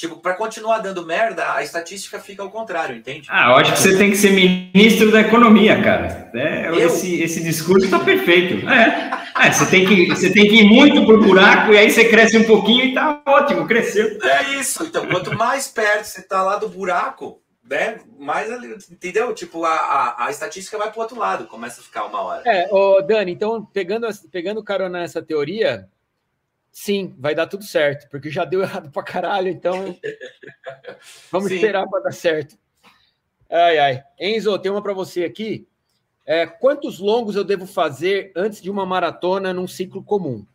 [SPEAKER 7] Tipo, para continuar dando merda, a estatística fica ao contrário, entende?
[SPEAKER 8] Ah, eu acho que você tem que ser ministro da economia, cara. É, esse, esse discurso está perfeito. É. é, você, tem que, você tem que ir muito pro buraco e aí você cresce um pouquinho e tá ótimo, cresceu.
[SPEAKER 7] É isso. Então, quanto mais perto você tá lá do buraco, né, mais entendeu? Tipo, a, a, a estatística vai pro outro lado, começa a ficar uma hora.
[SPEAKER 1] É, ô, Dani, então, pegando, pegando carona nessa teoria, Sim, vai dar tudo certo, porque já deu errado pra caralho, então vamos Sim. esperar para dar certo. Ai, ai. Enzo, tem uma para você aqui. É, quantos longos eu devo fazer antes de uma maratona num ciclo comum?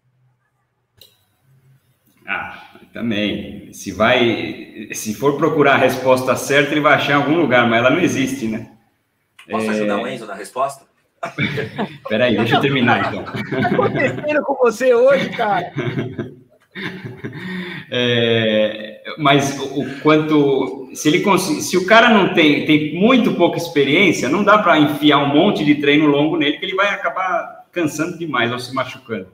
[SPEAKER 8] Ah, também. Se vai, se for procurar a resposta certa, ele vai achar em algum lugar, mas ela não existe, né?
[SPEAKER 7] Posso é... ajudar o Enzo na resposta?
[SPEAKER 8] Peraí, deixa eu terminar então. O que está
[SPEAKER 1] acontecendo com você hoje, cara?
[SPEAKER 8] É, mas o quanto se ele se o cara não tem tem muito pouca experiência, não dá para enfiar um monte de treino longo nele que ele vai acabar cansando demais ou se machucando.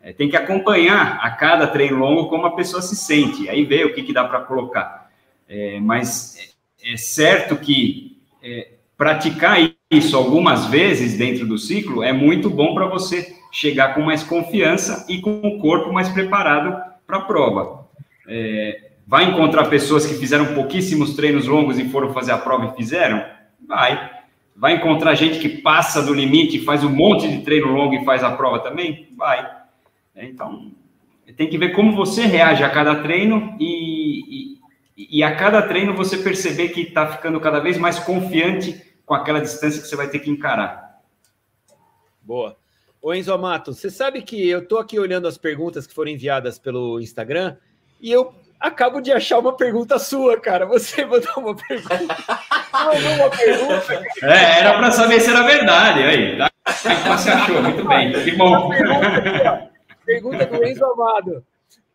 [SPEAKER 8] É, tem que acompanhar a cada treino longo como a pessoa se sente, aí vê o que, que dá para colocar. É, mas é, é certo que é, praticar isso algumas vezes dentro do ciclo é muito bom para você chegar com mais confiança e com o corpo mais preparado para a prova. É, vai encontrar pessoas que fizeram pouquíssimos treinos longos e foram fazer a prova e fizeram? Vai. Vai encontrar gente que passa do limite, faz um monte de treino longo e faz a prova também? Vai. É, então, tem que ver como você reage a cada treino e, e, e a cada treino você perceber que está ficando cada vez mais confiante com aquela distância que você vai ter que encarar.
[SPEAKER 1] Boa. Ô Enzo Amato, você sabe que eu estou aqui olhando as perguntas que foram enviadas pelo Instagram e eu acabo de achar uma pergunta sua, cara. Você mandou uma pergunta.
[SPEAKER 8] mandou uma pergunta. É, era para saber se era verdade. Aí, tá? Você achou? Muito bem. Que bom.
[SPEAKER 1] Pergunta, pergunta do Enzo Amado.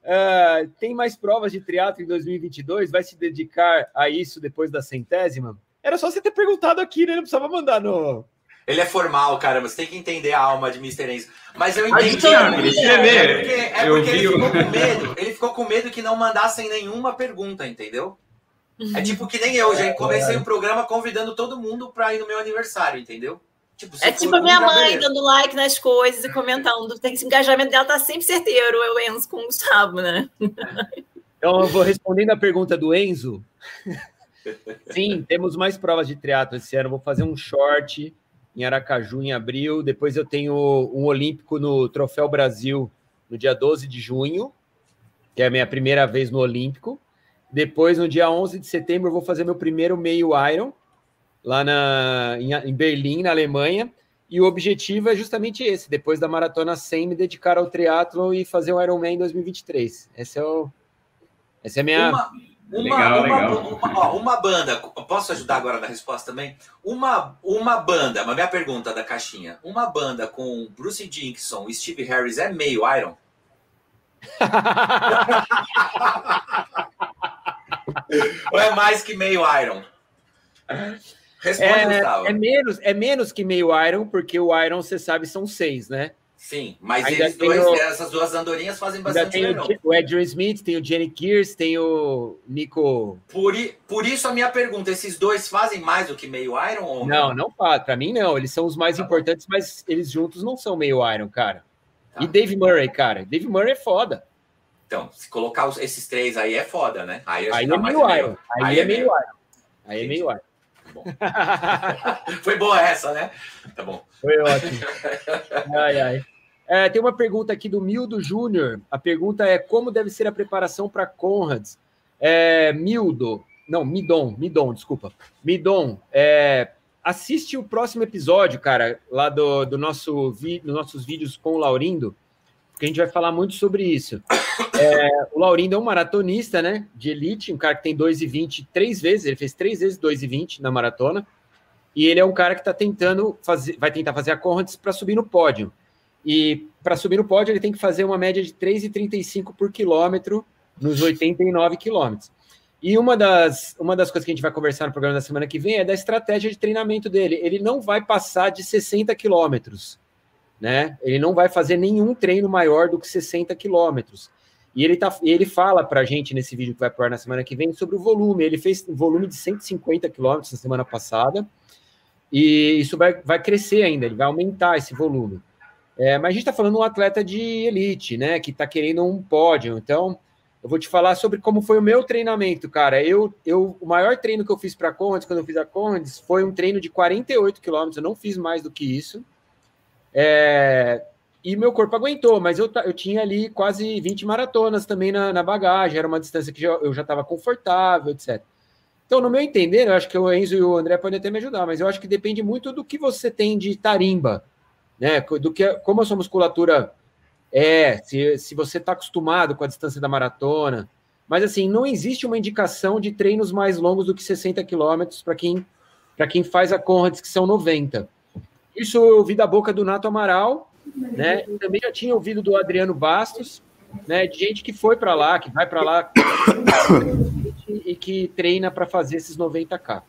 [SPEAKER 1] Uh, tem mais provas de triatlo em 2022? Vai se dedicar a isso depois da centésima? Era só você ter perguntado aqui, né? Não precisava mandar no.
[SPEAKER 7] Ele é formal, cara. Você tem que entender a alma de Mr. Enzo. Mas eu entendi. É, porque, é porque ele ficou com medo. Ele ficou com medo que não mandassem nenhuma pergunta, entendeu? É tipo que nem eu, já comecei o um programa convidando todo mundo para ir no meu aniversário, entendeu?
[SPEAKER 4] Tipo, é tipo a minha mãe dando like nas coisas e comentando. Tem esse engajamento dela tá sempre certeiro, eu Enzo com o Gustavo, né?
[SPEAKER 1] Então eu vou respondendo a pergunta do Enzo. Sim, temos mais provas de triatlo esse ano. Vou fazer um short em Aracaju em abril. Depois eu tenho um olímpico no Troféu Brasil no dia 12 de junho, que é a minha primeira vez no Olímpico. Depois, no dia 11 de setembro, eu vou fazer meu primeiro meio Iron, lá na, em, em Berlim, na Alemanha. E o objetivo é justamente esse: depois da maratona 100, me dedicar ao triatlo e fazer o Ironman em 2023. Esse é o, essa é a minha.
[SPEAKER 7] Uma, uma, legal, uma, legal. Uma, ó, uma, banda, posso ajudar agora na resposta também? Uma, uma banda, uma minha pergunta da caixinha: uma banda com Bruce Dickinson e Steve Harris é meio Iron? Ou é mais que meio Iron?
[SPEAKER 1] Responde, é, Gustavo. É menos, é menos que meio Iron, porque o Iron, você sabe, são seis, né?
[SPEAKER 7] Sim, mas eles dois, o, essas duas andorinhas fazem bastante
[SPEAKER 1] tem o, o Adrian Smith, tem o Jenny Kears, tem o Nico.
[SPEAKER 7] Por, por isso a minha pergunta: esses dois fazem mais do que meio Iron? Ou
[SPEAKER 1] não, não faz. Para mim, não. Eles são os mais tá importantes, bom. mas eles juntos não são meio Iron, cara. Tá. E Dave Murray, cara. Dave Murray é foda.
[SPEAKER 7] Então, se colocar esses três aí é foda, né?
[SPEAKER 1] Aí, aí é meio Iron. Aí, aí, é, meio Iron. Aí é meio Iron.
[SPEAKER 7] Bom. Foi boa essa, né? Tá bom.
[SPEAKER 1] Foi ótimo. Ai, ai. É, tem uma pergunta aqui do Mildo Júnior. A pergunta é como deve ser a preparação para Conrads? É, Mildo, não, Midon, Midon, desculpa. Midon, é, assiste o próximo episódio, cara, lá do, do nosso vi, dos nossos vídeos com o Laurindo, porque a gente vai falar muito sobre isso. É, o Laurindo é um maratonista, né, de elite, um cara que tem 2,20 três vezes, ele fez três vezes 2,20 na maratona, e ele é um cara que está tentando fazer, vai tentar fazer a Conrads para subir no pódio. E para subir no pódio, ele tem que fazer uma média de 3,35 por quilômetro nos 89 quilômetros. E uma das, uma das coisas que a gente vai conversar no programa da semana que vem é da estratégia de treinamento dele. Ele não vai passar de 60 quilômetros, né? Ele não vai fazer nenhum treino maior do que 60 quilômetros. E ele, tá, ele fala para a gente nesse vídeo que vai pro ar na semana que vem sobre o volume. Ele fez um volume de 150 quilômetros na semana passada. E isso vai, vai crescer ainda, ele vai aumentar esse volume. É, mas a gente está falando um atleta de elite, né? Que está querendo um pódio. Então, eu vou te falar sobre como foi o meu treinamento, cara. Eu, eu o maior treino que eu fiz para a quando eu fiz a Conrads, foi um treino de 48 quilômetros. Eu não fiz mais do que isso. É, e meu corpo aguentou, mas eu, eu tinha ali quase 20 maratonas também na, na bagagem. Era uma distância que já, eu já estava confortável, etc. Então, no meu entender, eu acho que o Enzo e o André podem até me ajudar, mas eu acho que depende muito do que você tem de tarimba né? Do que como a sua musculatura é, se, se você está acostumado com a distância da maratona. Mas assim, não existe uma indicação de treinos mais longos do que 60 quilômetros para quem, quem faz a Conrads, que são 90. Isso eu ouvi da boca do Nato Amaral, né? Também já tinha ouvido do Adriano Bastos, né? De gente que foi para lá, que vai para lá e que treina para fazer esses 90K.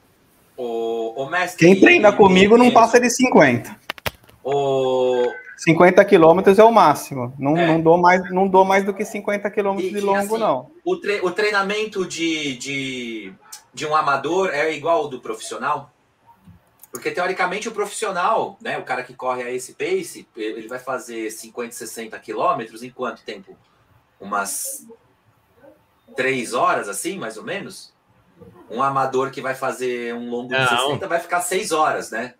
[SPEAKER 2] O, o mestre, Quem treina comigo não passa de 50. O... 50 quilômetros é o máximo. Não, é. não, dou mais, não dou mais do que 50 quilômetros de longo, assim, não.
[SPEAKER 7] O, tre o treinamento de, de, de um amador é igual ao do profissional? Porque, teoricamente, o profissional, né, o cara que corre a esse pace, ele vai fazer 50, 60 quilômetros em quanto tempo? Umas três horas, assim, mais ou menos? Um amador que vai fazer um longo de 60 vai ficar seis horas, né?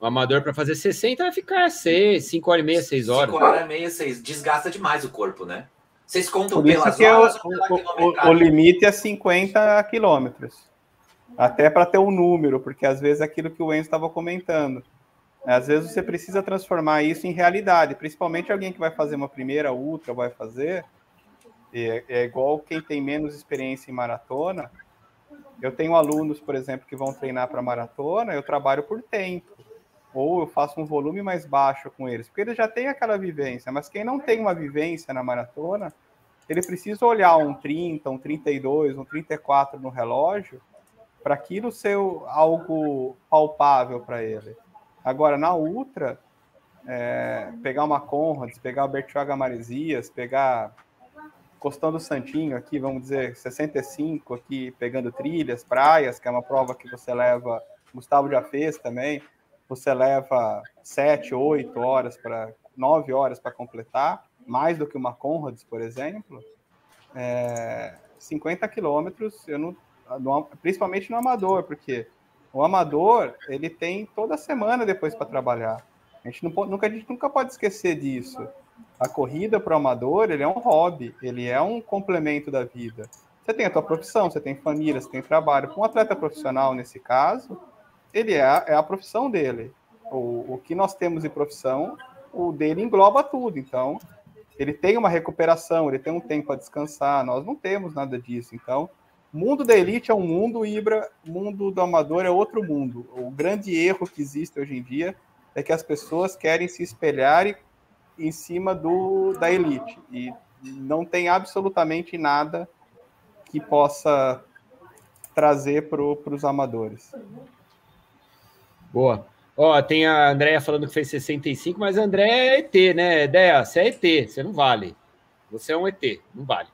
[SPEAKER 1] O amador para fazer 60 vai ficar 6, 5 horas e meia, 6 horas.
[SPEAKER 7] 5 horas e meia, 6. Desgasta demais o corpo, né? Vocês contam
[SPEAKER 2] Por pelas é horas o, o, o, limite é 50 quilômetros. Até para ter um número, porque às vezes é aquilo que o Enzo estava comentando. Às vezes você precisa transformar isso em realidade, principalmente alguém que vai fazer uma primeira ultra, vai fazer. É, é igual quem tem menos experiência em maratona. Eu tenho alunos, por exemplo, que vão treinar para maratona, eu trabalho por tempo ou eu faço um volume mais baixo com eles, porque eles já têm aquela vivência, mas quem não tem uma vivência na maratona, ele precisa olhar um 30, um 32, um 34 no relógio, para aquilo ser algo palpável para ele. Agora, na Ultra, é, pegar uma Conrads, pegar o Bertioga Maresias, pegar Costão do Santinho aqui, vamos dizer, 65 aqui, pegando trilhas, praias, que é uma prova que você leva, Gustavo já fez também, você leva sete, oito horas para nove horas para completar, mais do que uma Conrads, por exemplo, é, 50 quilômetros, eu não, no, principalmente no amador, porque o amador ele tem toda semana depois para trabalhar. A gente, não nunca, a gente nunca pode esquecer disso. A corrida para o amador ele é um hobby, ele é um complemento da vida. Você tem a tua profissão, você tem família, você tem trabalho. Um atleta profissional, nesse caso, ele é, a, é a profissão dele. O, o que nós temos de profissão, o dele engloba tudo. Então, ele tem uma recuperação, ele tem um tempo a descansar. Nós não temos nada disso. Então, mundo da elite é um mundo, Ibra, mundo do amador é outro mundo. O grande erro que existe hoje em dia é que as pessoas querem se espelhar em cima do, da elite. E não tem absolutamente nada que possa trazer para os amadores.
[SPEAKER 1] Boa. Ó, tem a Andréia falando que fez 65, mas a André é ET, né? Ideia, você é ET, você não vale. Você é um ET, não vale.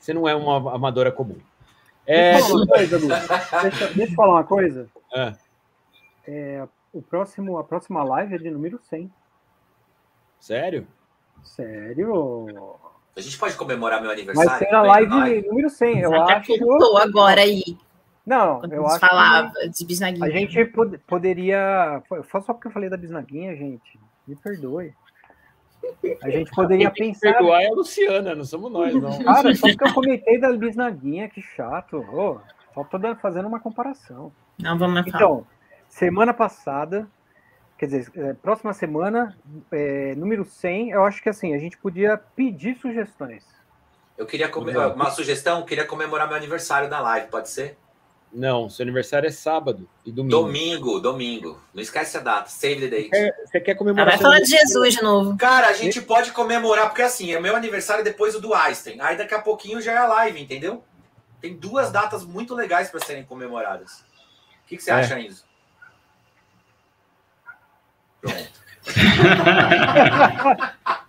[SPEAKER 1] Você não é uma amadora comum.
[SPEAKER 3] É... Deixa, eu falar uma coisa, deixa, deixa eu falar uma coisa. Ah. É, o próximo, a próxima live é de número 100.
[SPEAKER 1] Sério?
[SPEAKER 3] Sério?
[SPEAKER 7] A gente pode comemorar meu aniversário?
[SPEAKER 3] Vai ser a live número 100, eu
[SPEAKER 4] Já
[SPEAKER 3] acho.
[SPEAKER 4] Estou agora aí.
[SPEAKER 3] Não, eu acho
[SPEAKER 4] falava de bisnaguinha.
[SPEAKER 3] A gente pod poderia. Só porque eu falei da bisnaguinha, gente. Me perdoe. A gente poderia Quem pensar.
[SPEAKER 1] perdoar é a Luciana, não somos nós, não.
[SPEAKER 3] Cara, só porque eu comentei da bisnaguinha, que chato. Oh, só tô fazendo uma comparação.
[SPEAKER 4] Não, vamos
[SPEAKER 3] Então, semana passada, quer dizer, é, próxima semana, é, número 100, eu acho que assim, a gente podia pedir sugestões.
[SPEAKER 7] Eu queria comemorar uma sugestão, queria comemorar meu aniversário da live, pode ser?
[SPEAKER 1] Não, seu aniversário é sábado e domingo.
[SPEAKER 7] Domingo, domingo. Não esquece a data. Save the date.
[SPEAKER 1] Você quer, você quer comemorar?
[SPEAKER 4] Ah, vai falar de Jesus de novo.
[SPEAKER 7] Cara, a gente pode comemorar, porque assim, é meu aniversário depois do do Einstein. Aí daqui a pouquinho já é a live, entendeu? Tem duas datas muito legais para serem comemoradas. O que, que você é. acha, Enzo? Pronto.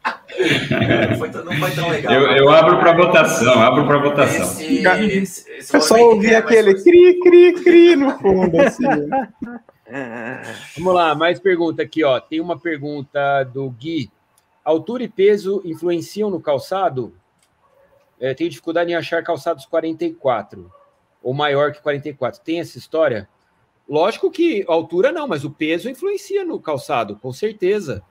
[SPEAKER 7] não, foi, não foi tão legal.
[SPEAKER 8] Eu, eu abro para votação, abro para votação. Esse,
[SPEAKER 2] esse, esse eu só ouvi aquele cri, cri, cri no fundo. Assim.
[SPEAKER 1] Vamos lá, mais pergunta aqui, ó. Tem uma pergunta do Gui. Altura e peso influenciam no calçado? É, tenho dificuldade em achar calçados 44 ou maior que 44. Tem essa história? Lógico que a altura não, mas o peso influencia no calçado, com certeza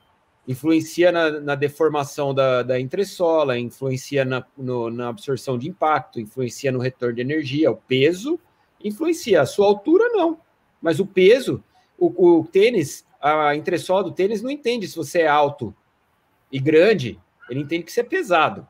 [SPEAKER 1] influencia na, na deformação da, da, entressola, influencia na, no, na, absorção de impacto, influencia no retorno de energia. O peso influencia, a sua altura não. Mas o peso, o, o tênis, a entressola do tênis não entende se você é alto e grande, ele entende que você é pesado.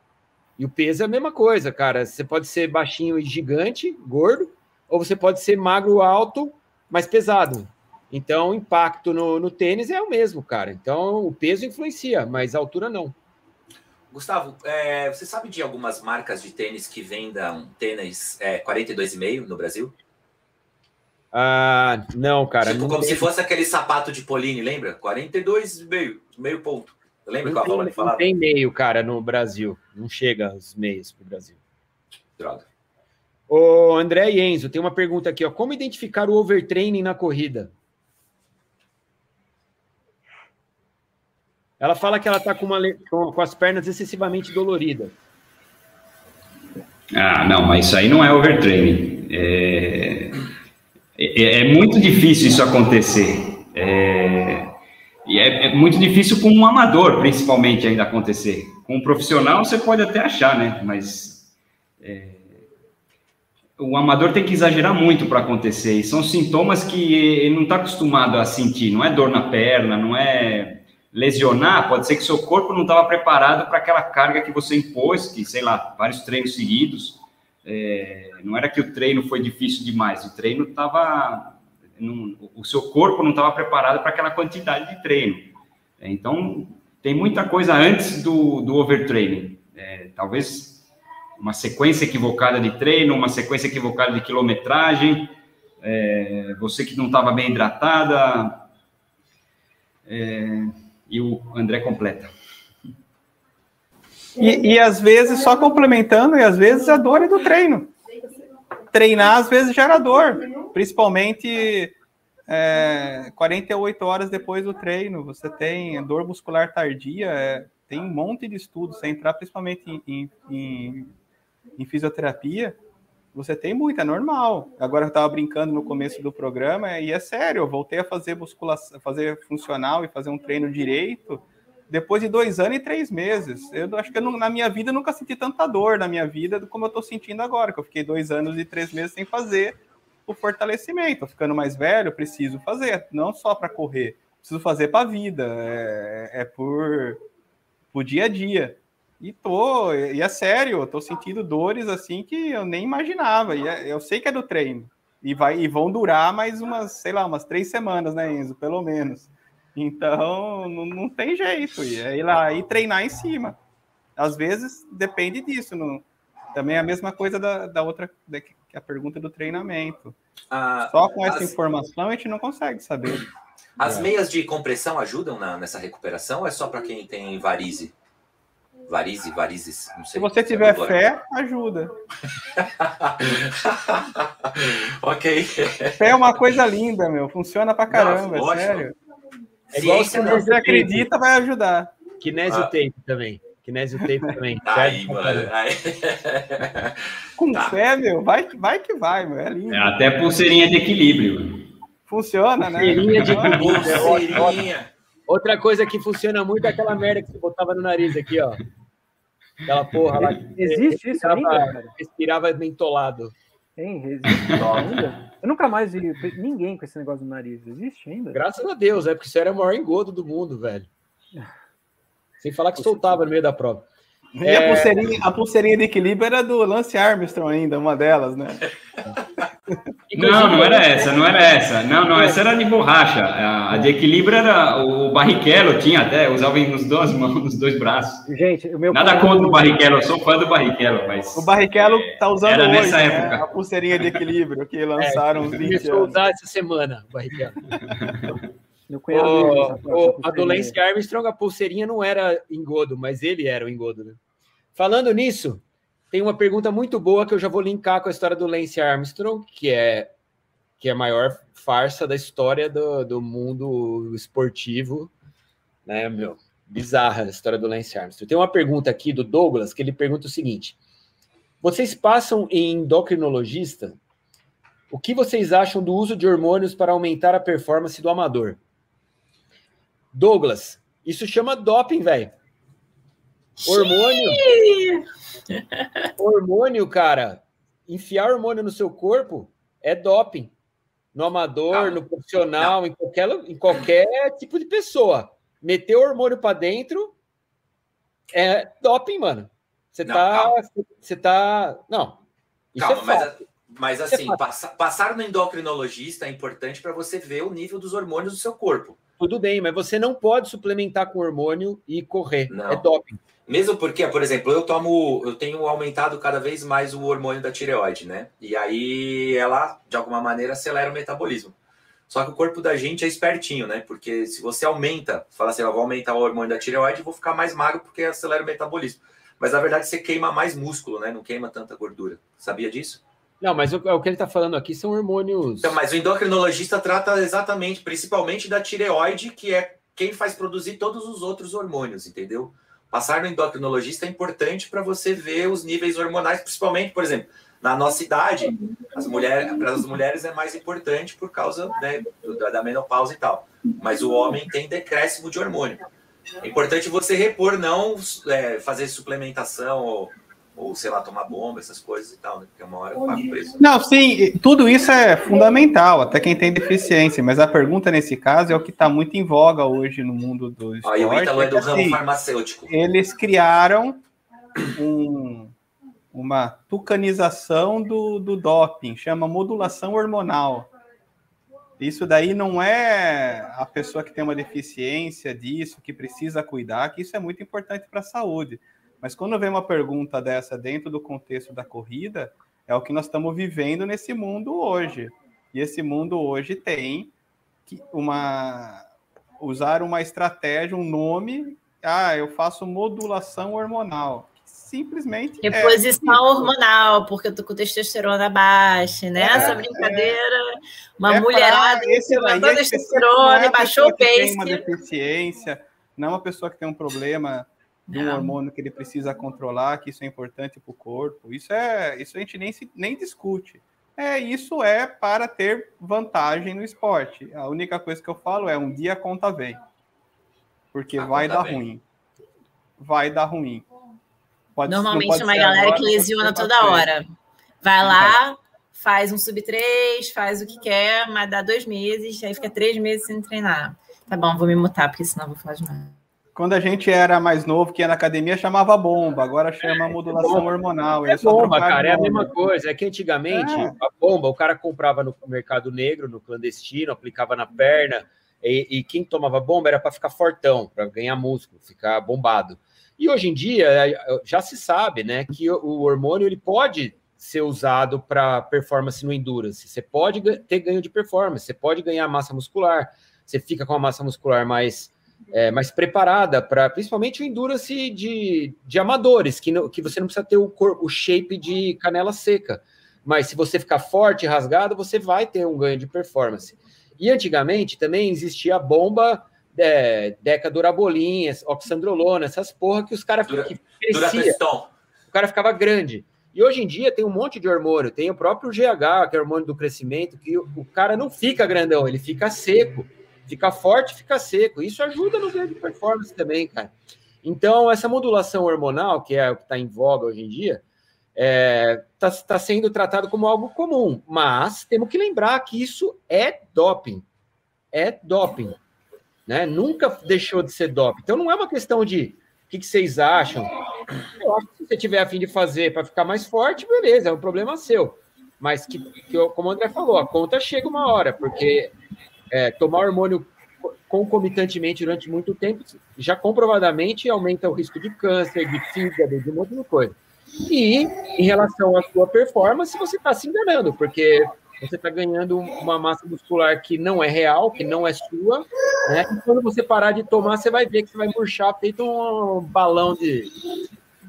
[SPEAKER 1] E o peso é a mesma coisa, cara. Você pode ser baixinho e gigante, gordo, ou você pode ser magro, alto, mas pesado. Então, o impacto no, no tênis é o mesmo, cara. Então, o peso influencia, mas a altura não.
[SPEAKER 7] Gustavo, é, você sabe de algumas marcas de tênis que vendam tênis é, 42,5 no Brasil?
[SPEAKER 1] Ah, não, cara.
[SPEAKER 7] Tipo,
[SPEAKER 1] não
[SPEAKER 7] como tem... se fosse aquele sapato de Polini, lembra? 42,5, meio ponto. Lembra qual a Paulo falava?
[SPEAKER 1] Não tem meio, cara, no Brasil. Não chega os meios pro Brasil.
[SPEAKER 7] Droga.
[SPEAKER 1] Ô, André e Enzo, tem uma pergunta aqui, ó. Como identificar o overtraining na corrida? Ela fala que ela está com, com, as pernas excessivamente doloridas.
[SPEAKER 8] Ah, não, mas isso aí não é overtraining. É, é, é muito difícil isso acontecer. É, e é, é, muito difícil com um amador, principalmente, ainda acontecer. Com um profissional você pode até achar, né? Mas é, o amador tem que exagerar muito para acontecer. E são sintomas que ele não está acostumado a sentir. Não é dor na perna, não é lesionar, pode ser que seu corpo não estava preparado para aquela carga que você impôs, que, sei lá, vários treinos seguidos. É, não era que o treino foi difícil demais, o treino estava. O seu corpo não estava preparado para aquela quantidade de treino. É, então, tem muita coisa antes do, do overtraining. É, talvez uma sequência equivocada de treino, uma sequência equivocada de quilometragem, é, você que não estava bem hidratada. É, e o André completa.
[SPEAKER 2] E, e às vezes, só complementando, e às vezes a dor é do treino. Treinar às vezes gera dor, principalmente é, 48 horas depois do treino. Você tem dor muscular tardia, é, tem um monte de estudos. Você entrar principalmente em, em, em fisioterapia, você tem muito, é normal. Agora eu estava brincando no começo do programa e é sério, eu voltei a fazer musculação, fazer funcional e fazer um treino direito. depois de dois anos e três meses. Eu acho que eu, na minha vida eu nunca senti tanta dor na minha vida como eu estou sentindo agora, que eu fiquei dois anos e três meses sem fazer o fortalecimento. ficando mais velho, preciso fazer, não só para correr, preciso fazer para a vida, é, é por, por dia a dia. E tô, e é sério, eu tô sentindo dores assim que eu nem imaginava. E é, eu sei que é do treino. E, vai, e vão durar mais umas, sei lá, umas três semanas, né, Enzo? Pelo menos. Então, não, não tem jeito. E é ir lá e treinar em cima. Às vezes depende disso. Não... Também é a mesma coisa da, da outra, da, que a pergunta do treinamento. Ah, Só com essa as... informação a gente não consegue saber.
[SPEAKER 7] As é. meias de compressão ajudam na, nessa recuperação ou é só para quem tem varize? Varize, varizes,
[SPEAKER 2] não sei. Se você tiver fé, ajuda.
[SPEAKER 7] ok.
[SPEAKER 2] Fé é uma coisa linda, meu. Funciona pra caramba, não, é sério. É igual se você acredita, vai ajudar.
[SPEAKER 1] Kinésio ah. tape também. Kinésio tape também.
[SPEAKER 7] Aí, mano. Aí.
[SPEAKER 2] Com tá. fé, meu, vai, vai que vai, meu. É lindo. É
[SPEAKER 8] até pulseirinha de equilíbrio.
[SPEAKER 2] Funciona, né?
[SPEAKER 1] Pulseirinha de equilíbrio. Pulseirinha. Outra coisa que funciona muito é aquela merda que você botava no nariz aqui, ó. Aquela porra lá.
[SPEAKER 3] Existe isso ainda,
[SPEAKER 1] cara? Respirava mentolado.
[SPEAKER 3] Tem, existe ainda? Eu nunca mais vi ninguém com esse negócio no nariz. Existe ainda?
[SPEAKER 1] Graças a Deus, é porque isso era o maior engodo do mundo, velho. Sem falar que soltava no meio da prova.
[SPEAKER 2] E é... a, pulseirinha, a pulseirinha de equilíbrio era do Lance Armstrong ainda, uma delas, né?
[SPEAKER 8] Não, não era essa, não era essa. Não, não, essa era de borracha. A de equilíbrio era o Barrichello, tinha até, usava nos duas mãos, nos dois braços.
[SPEAKER 3] Gente, o meu
[SPEAKER 8] Nada contra o Barrichello, eu sou fã do Barrichello, mas.
[SPEAKER 2] O Barrichello tá usando era hoje, nessa né? época. a pulseirinha de equilíbrio que lançaram é, uns 20
[SPEAKER 1] anos. usar essa semana, o Barrichello. Meu cunhado o, o, a do Lance Armstrong, a pulseirinha não era engodo, mas ele era o engodo, né? Falando nisso, tem uma pergunta muito boa que eu já vou linkar com a história do Lance Armstrong, que é que é a maior farsa da história do, do mundo esportivo, né, meu? Bizarra a história do Lance Armstrong. Tem uma pergunta aqui do Douglas que ele pergunta o seguinte: Vocês passam em endocrinologista? O que vocês acham do uso de hormônios para aumentar a performance do amador? Douglas, isso chama doping, velho. Hormônio. hormônio, cara. Enfiar hormônio no seu corpo é doping. No amador, no profissional, em qualquer, em qualquer tipo de pessoa. Meter hormônio para dentro é doping, mano. Você tá. Você tá. Não.
[SPEAKER 7] Isso calma, é mas, mas assim, é passar, passar no endocrinologista é importante para você ver o nível dos hormônios do seu corpo.
[SPEAKER 1] Tudo bem, mas você não pode suplementar com hormônio e correr. Não. É doping.
[SPEAKER 7] Mesmo porque, por exemplo, eu tomo, eu tenho aumentado cada vez mais o hormônio da tireoide, né? E aí ela, de alguma maneira, acelera o metabolismo. Só que o corpo da gente é espertinho, né? Porque se você aumenta, fala assim, eu vou aumentar o hormônio da tireoide, vou ficar mais magro porque acelera o metabolismo. Mas na verdade você queima mais músculo, né? Não queima tanta gordura. Sabia disso?
[SPEAKER 1] Não, mas o, o que ele está falando aqui são hormônios.
[SPEAKER 7] Então, mas o endocrinologista trata exatamente, principalmente da tireoide, que é quem faz produzir todos os outros hormônios, entendeu? Passar no endocrinologista é importante para você ver os níveis hormonais, principalmente, por exemplo, na nossa idade, as mulheres, para as mulheres é mais importante por causa né, da menopausa e tal. Mas o homem tem decréscimo de hormônio. É importante você repor, não é, fazer suplementação ou ou sei lá, tomar bomba, essas coisas e tal, né? Porque uma hora eu pago preço.
[SPEAKER 2] Não, sim, tudo isso é fundamental, até quem tem deficiência, mas a pergunta nesse caso é o que está muito em voga hoje no mundo do esporte.
[SPEAKER 7] Aí o Ítalo
[SPEAKER 2] é
[SPEAKER 7] do ramo assim, farmacêutico.
[SPEAKER 2] Eles criaram um, uma tucanização do, do doping, chama modulação hormonal. Isso daí não é a pessoa que tem uma deficiência disso, que precisa cuidar, que isso é muito importante para a saúde. Mas quando vem uma pergunta dessa dentro do contexto da corrida, é o que nós estamos vivendo nesse mundo hoje. E esse mundo hoje tem uma usar uma estratégia, um nome, ah, eu faço modulação hormonal. Simplesmente.
[SPEAKER 4] É Reposição é hormonal, porque eu tô com testosterona baixa, né? É, Essa brincadeira, é, uma é mulherada que
[SPEAKER 2] levantou testosterona e baixou o pace. Tem uma deficiência, não é uma pessoa que tem um problema de um hormônio que ele precisa controlar, que isso é importante para o corpo. Isso é, isso a gente nem, se, nem discute. É, isso é para ter vantagem no esporte. A única coisa que eu falo é um dia a conta vem. Porque ah, vai dar bem. ruim. Vai dar ruim.
[SPEAKER 4] Pode, Normalmente uma galera agora, que lesiona toda hora. Vai lá, faz um sub 3, faz o que quer, mas dá dois meses, aí fica três meses sem treinar. Tá bom, vou me mutar, porque senão vou falar demais.
[SPEAKER 2] Quando a gente era mais novo, que ia na academia, chamava bomba, agora chama modulação é hormonal.
[SPEAKER 1] É, é bomba, cara, é a mesma coisa. É que antigamente, é. a bomba, o cara comprava no mercado negro, no clandestino, aplicava na perna, e, e quem tomava bomba era para ficar fortão, para ganhar músculo, ficar bombado. E hoje em dia, já se sabe, né, que o hormônio ele pode ser usado para performance no endurance. Você pode ter ganho de performance, você pode ganhar massa muscular, você fica com a massa muscular mais, é, mais preparada para principalmente o endurance de, de amadores, que, não, que você não precisa ter o, cor, o shape de canela seca. Mas se você ficar forte e rasgado, você vai ter um ganho de performance. E antigamente também existia a bomba é, Deca Durabolin, Oxandrolona, essas porra que os caras
[SPEAKER 7] crescia,
[SPEAKER 1] o cara ficava grande. E hoje em dia tem um monte de hormônio, tem o próprio GH, que é o hormônio do crescimento, que o, o cara não fica grandão, ele fica seco, fica forte, fica seco. Isso ajuda no ganho de performance também, cara. Então, essa modulação hormonal, que é o que está em voga hoje em dia, está é, tá, tá sendo tratado como algo comum, mas temos que lembrar que isso é doping. É doping. Né? Nunca deixou de ser doping. Então, não é uma questão de o que, que vocês acham? Eu acho que se você tiver a fim de fazer para ficar mais forte, beleza, é um problema seu. Mas que, que como o André falou, a conta chega uma hora, porque é, tomar hormônio concomitantemente durante muito tempo já comprovadamente aumenta o risco de câncer, de fígado, de um monte de coisa. E em relação à sua performance, você está se enganando, porque você está ganhando uma massa muscular que não é real, que não é sua, né? E quando você parar de tomar, você vai ver que você vai murchar feito um balão de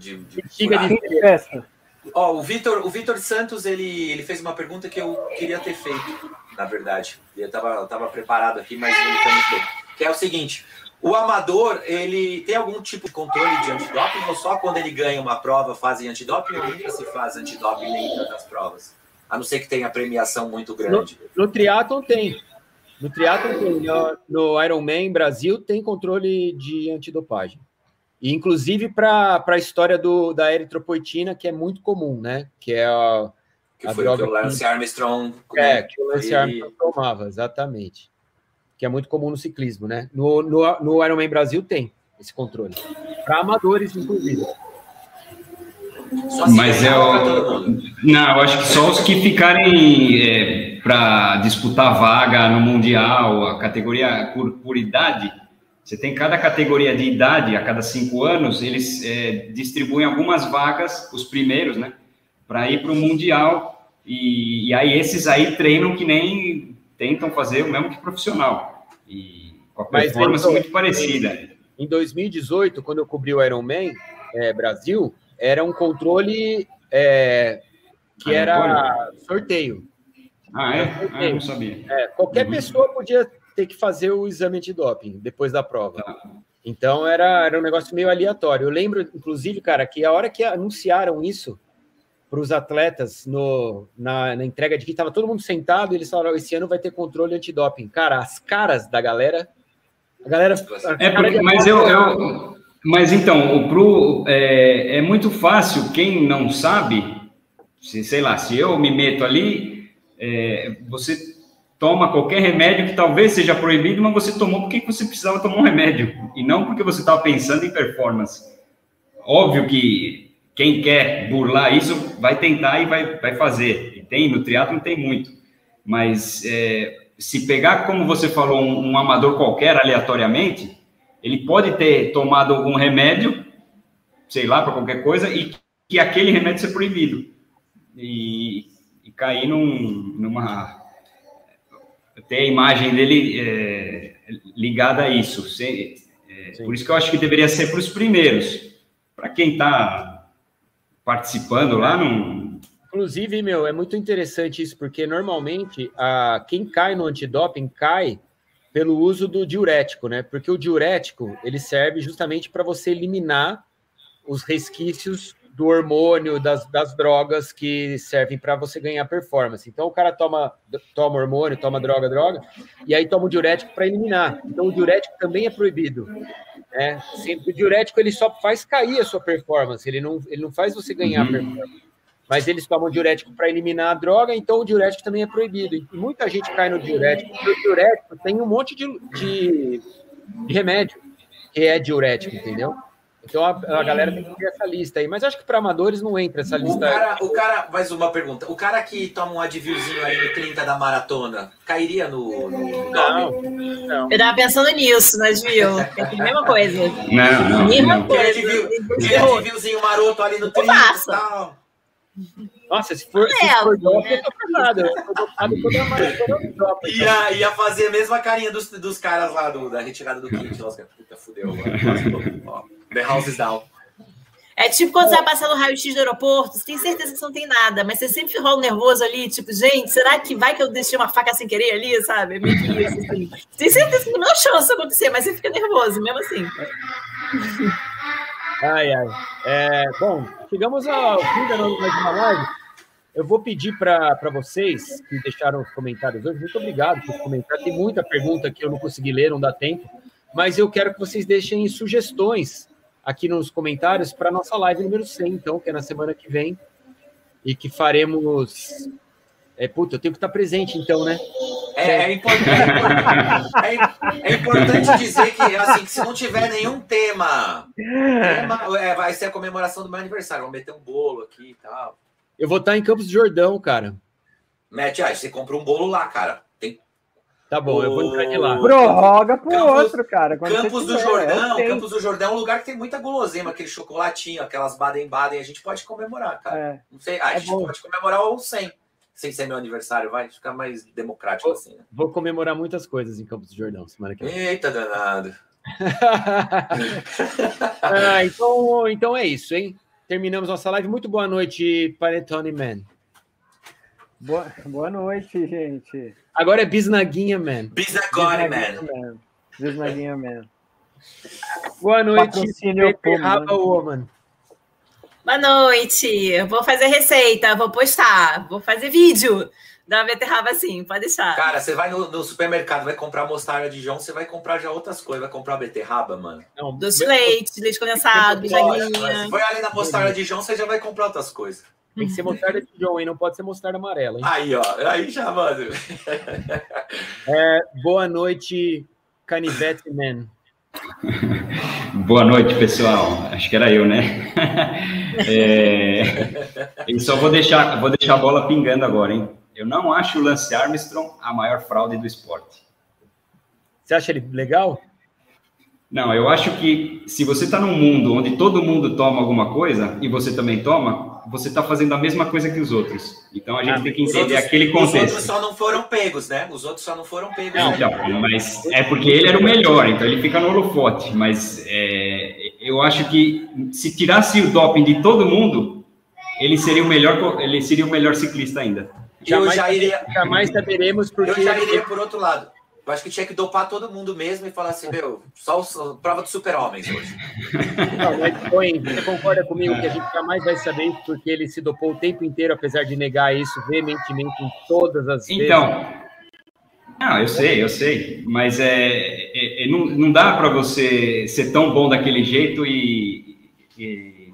[SPEAKER 7] de, de, de, de festa. Ó, o Vitor, o Vitor Santos, ele, ele fez uma pergunta que eu queria ter feito, na verdade. Eu estava tava preparado aqui, mas ele também fez. Que é o seguinte: o amador, ele tem algum tipo de controle de antidoping ou só quando ele ganha uma prova fazem antidoping ou nunca se faz antidoping dentro das provas? A não ser que tenha premiação muito grande.
[SPEAKER 1] No, no triatlon tem. No triatlon tem. No, no Ironman Brasil tem controle de antidopagem. E, inclusive para a história do, da eritropoetina, que é muito comum, né? Que é a.
[SPEAKER 7] Que a foi droga que o Lance Armstrong.
[SPEAKER 1] É, que o Lance Armstrong tomava, exatamente. Que é muito comum no ciclismo, né? No, no, no Ironman Brasil tem esse controle. Para amadores, inclusive.
[SPEAKER 8] Mas eu. Não, eu acho que só os que ficarem é, para disputar vaga no Mundial, a categoria por, por idade, você tem cada categoria de idade, a cada cinco anos, eles é, distribuem algumas vagas, os primeiros, né? Para ir para o Mundial. E, e, aí esses aí treinam que nem tentam fazer o mesmo que profissional. E com a performance Mas, muito parecida.
[SPEAKER 1] Em 2018, quando eu cobri o Ironman é, Brasil, era um controle é, que era sorteio.
[SPEAKER 8] Ah, é? Sorteio. Ah, não sabia.
[SPEAKER 1] É, qualquer uhum. pessoa podia ter que fazer o exame de doping depois da prova. Tá. Então era, era um negócio meio aleatório. Eu lembro, inclusive, cara, que a hora que anunciaram isso para os atletas no, na, na, entrega de que estava todo mundo sentado, e eles falaram: esse ano vai ter controle antidoping. Cara, as caras da galera. A galera.
[SPEAKER 8] A é, porque, mas eu, eu, mas então, pro, é, é muito fácil, quem não sabe, se, sei lá, se eu me meto ali, é, você toma qualquer remédio que talvez seja proibido, mas você tomou porque você precisava tomar um remédio, e não porque você estava pensando em performance. Óbvio que quem quer burlar isso vai tentar e vai, vai fazer. E tem, no triatlo tem muito. Mas é, se pegar, como você falou, um, um amador qualquer aleatoriamente, ele pode ter tomado algum remédio, sei lá, para qualquer coisa, e que aquele remédio seja proibido. E, e cair num, numa. ter a imagem dele é, ligada a isso. É, por isso que eu acho que deveria ser para os primeiros. Para quem está participando lá, não.
[SPEAKER 1] Inclusive, meu, é muito interessante isso, porque normalmente a, quem cai no antidoping cai pelo uso do diurético, né? Porque o diurético ele serve justamente para você eliminar os resquícios do hormônio, das, das drogas que servem para você ganhar performance. Então o cara toma, toma hormônio, toma droga, droga, e aí toma o diurético para eliminar. Então o diurético também é proibido. É, sempre o diurético ele só faz cair a sua performance, ele não, ele não faz você ganhar uhum. performance. Mas eles tomam diurético para eliminar a droga, então o diurético também é proibido. E muita gente cai no diurético, porque o diurético tem um monte de, de, de remédio que é diurético, entendeu? Então a, a, galera tem que ter essa lista aí. Mas acho que para amadores não entra essa lista.
[SPEAKER 7] O cara, o cara, mais uma pergunta. O cara que toma um advilzinho aí no 30 da maratona, cairia no. no
[SPEAKER 4] não, não. Eu tava pensando nisso, mas viu? É a mesma coisa.
[SPEAKER 8] Não, não. Mesma
[SPEAKER 7] não. coisa. Aquele advilzinho maroto ali no 30 e tal.
[SPEAKER 1] Nossa, se for, se for drop, eu tô casado. Eu tô dopado toda
[SPEAKER 7] drop. Ia, ia fazer a mesma carinha dos, dos caras lá do, da retirada do kit. Nossa, puta, fudeu agora. The house is down.
[SPEAKER 4] É tipo quando você vai passar no raio-x do aeroporto, você tem certeza que você não tem nada, mas você sempre rola nervoso ali, tipo, gente, será que vai que eu deixei uma faca sem querer ali, sabe? É meio que isso, assim. Tem certeza que não é chance de acontecer, mas você fica nervoso, mesmo assim.
[SPEAKER 1] Ai, ai. É, bom, chegamos ao fim da nossa live. Eu vou pedir para vocês que deixaram os comentários hoje, muito obrigado por comentar. Tem muita pergunta que eu não consegui ler, não dá tempo, mas eu quero que vocês deixem sugestões aqui nos comentários para a nossa live número 100, então, que é na semana que vem, e que faremos. É, puta, eu tenho que estar presente, então, né?
[SPEAKER 7] É, é, importante, é, é, importante dizer que, assim, que se não tiver nenhum tema, tema é, vai ser a comemoração do meu aniversário. Vamos meter um bolo aqui e tal.
[SPEAKER 1] Eu vou estar em Campos do Jordão, cara.
[SPEAKER 7] Mete aí, você compra um bolo lá, cara.
[SPEAKER 1] Tá bom, o... eu vou entrar de lá.
[SPEAKER 3] Prorroga pro Campos, outro, cara.
[SPEAKER 7] Campos do Jordão, é Campos do Jordão é um lugar que tem muita guloseima, aquele chocolatinho, aquelas Baden-Baden, a gente pode comemorar, cara. É. Não sei, ah, a é gente bom. pode comemorar o 100, sem ser meu aniversário, vai ficar mais democrático
[SPEAKER 1] vou,
[SPEAKER 7] assim, né?
[SPEAKER 1] Vou comemorar muitas coisas em Campos do Jordão semana que vem.
[SPEAKER 7] Eita, danado.
[SPEAKER 1] ah, então, então é isso, hein? Terminamos nossa live. Muito boa noite, Panetone Man.
[SPEAKER 3] Boa, boa noite, gente.
[SPEAKER 1] Agora é Bisnaguinha Man.
[SPEAKER 7] Bisnagone Man.
[SPEAKER 3] Bisnaguinha Man.
[SPEAKER 1] Boa noite, Raba Woman.
[SPEAKER 4] Boa noite. Eu vou fazer receita, vou postar, vou fazer vídeo da beterraba assim, pode deixar.
[SPEAKER 7] Cara, você vai no, no, supermercado, vai comprar mostarda de João, você vai comprar já outras coisas, vai comprar beterraba, mano.
[SPEAKER 4] Não, Doce leite, leite condensado, bisaguinha.
[SPEAKER 7] Se for ali na mostarda de João, você já vai comprar outras coisas.
[SPEAKER 1] Tem que ser mostarda de John, hein? Não pode ser mostarda amarela, hein?
[SPEAKER 7] Aí, ó. Aí já, mano.
[SPEAKER 1] É, boa noite, Canivete Man.
[SPEAKER 8] Boa noite, pessoal. Acho que era eu, né? É... E só vou deixar, vou deixar a bola pingando agora, hein? Eu não acho o Lance Armstrong a maior fraude do esporte.
[SPEAKER 1] Você acha ele legal?
[SPEAKER 8] Não, eu acho que se você está num mundo onde todo mundo toma alguma coisa e você também toma, você está fazendo a mesma coisa que os outros. Então a gente ah, tem que entender outros, aquele contexto. Os
[SPEAKER 7] outros só não foram pegos, né? Os outros só não foram pegos. Não,
[SPEAKER 8] né? mas é porque ele era o melhor, então ele fica no holofote. Mas é, eu acho que se tirasse o doping de todo mundo, ele seria o melhor, ele seria o melhor ciclista ainda.
[SPEAKER 1] Eu jamais, já iria, jamais saberemos porque
[SPEAKER 7] eu já iria por outro lado. Eu acho que tinha que dopar todo mundo mesmo e falar assim, meu, só o, prova de super-homens hoje.
[SPEAKER 1] Não, mas você concorda comigo que a gente jamais vai saber isso porque ele se dopou o tempo inteiro, apesar de negar isso veementemente em todas as
[SPEAKER 8] vezes? Então, não, eu sei, eu sei, mas é, é, é não, não dá para você ser tão bom daquele jeito e, e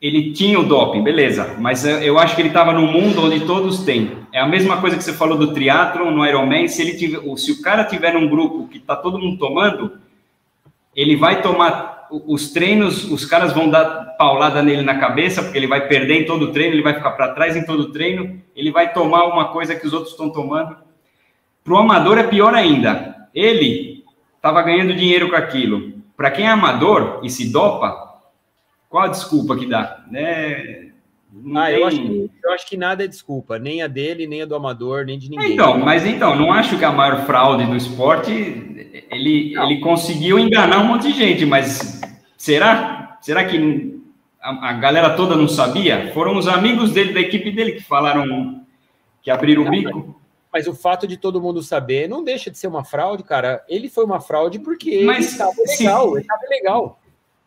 [SPEAKER 8] ele tinha o doping, beleza, mas eu acho que ele estava num mundo onde todos têm. É a mesma coisa que você falou do triatlon no Ironman, se ele tiver, se o cara tiver num grupo que está todo mundo tomando, ele vai tomar os treinos, os caras vão dar paulada nele na cabeça, porque ele vai perder em todo o treino, ele vai ficar para trás em todo o treino, ele vai tomar uma coisa que os outros estão tomando. Para o amador é pior ainda. Ele estava ganhando dinheiro com aquilo. Para quem é amador e se dopa, qual a desculpa que dá? Né?
[SPEAKER 1] Ah, eu, acho que, eu acho que nada é desculpa, nem a dele, nem a do amador, nem de ninguém.
[SPEAKER 8] Então, mas então, não acho que a maior fraude do esporte ele, ele conseguiu enganar um monte de gente, mas será? Será que a, a, galera toda não sabia? Foram os amigos dele, da equipe dele, que falaram que abriram o bico.
[SPEAKER 1] Mas o fato de todo mundo saber não deixa de ser uma fraude, cara. Ele foi uma fraude porque
[SPEAKER 8] mas,
[SPEAKER 1] ele estava legal, se... ele estava legal.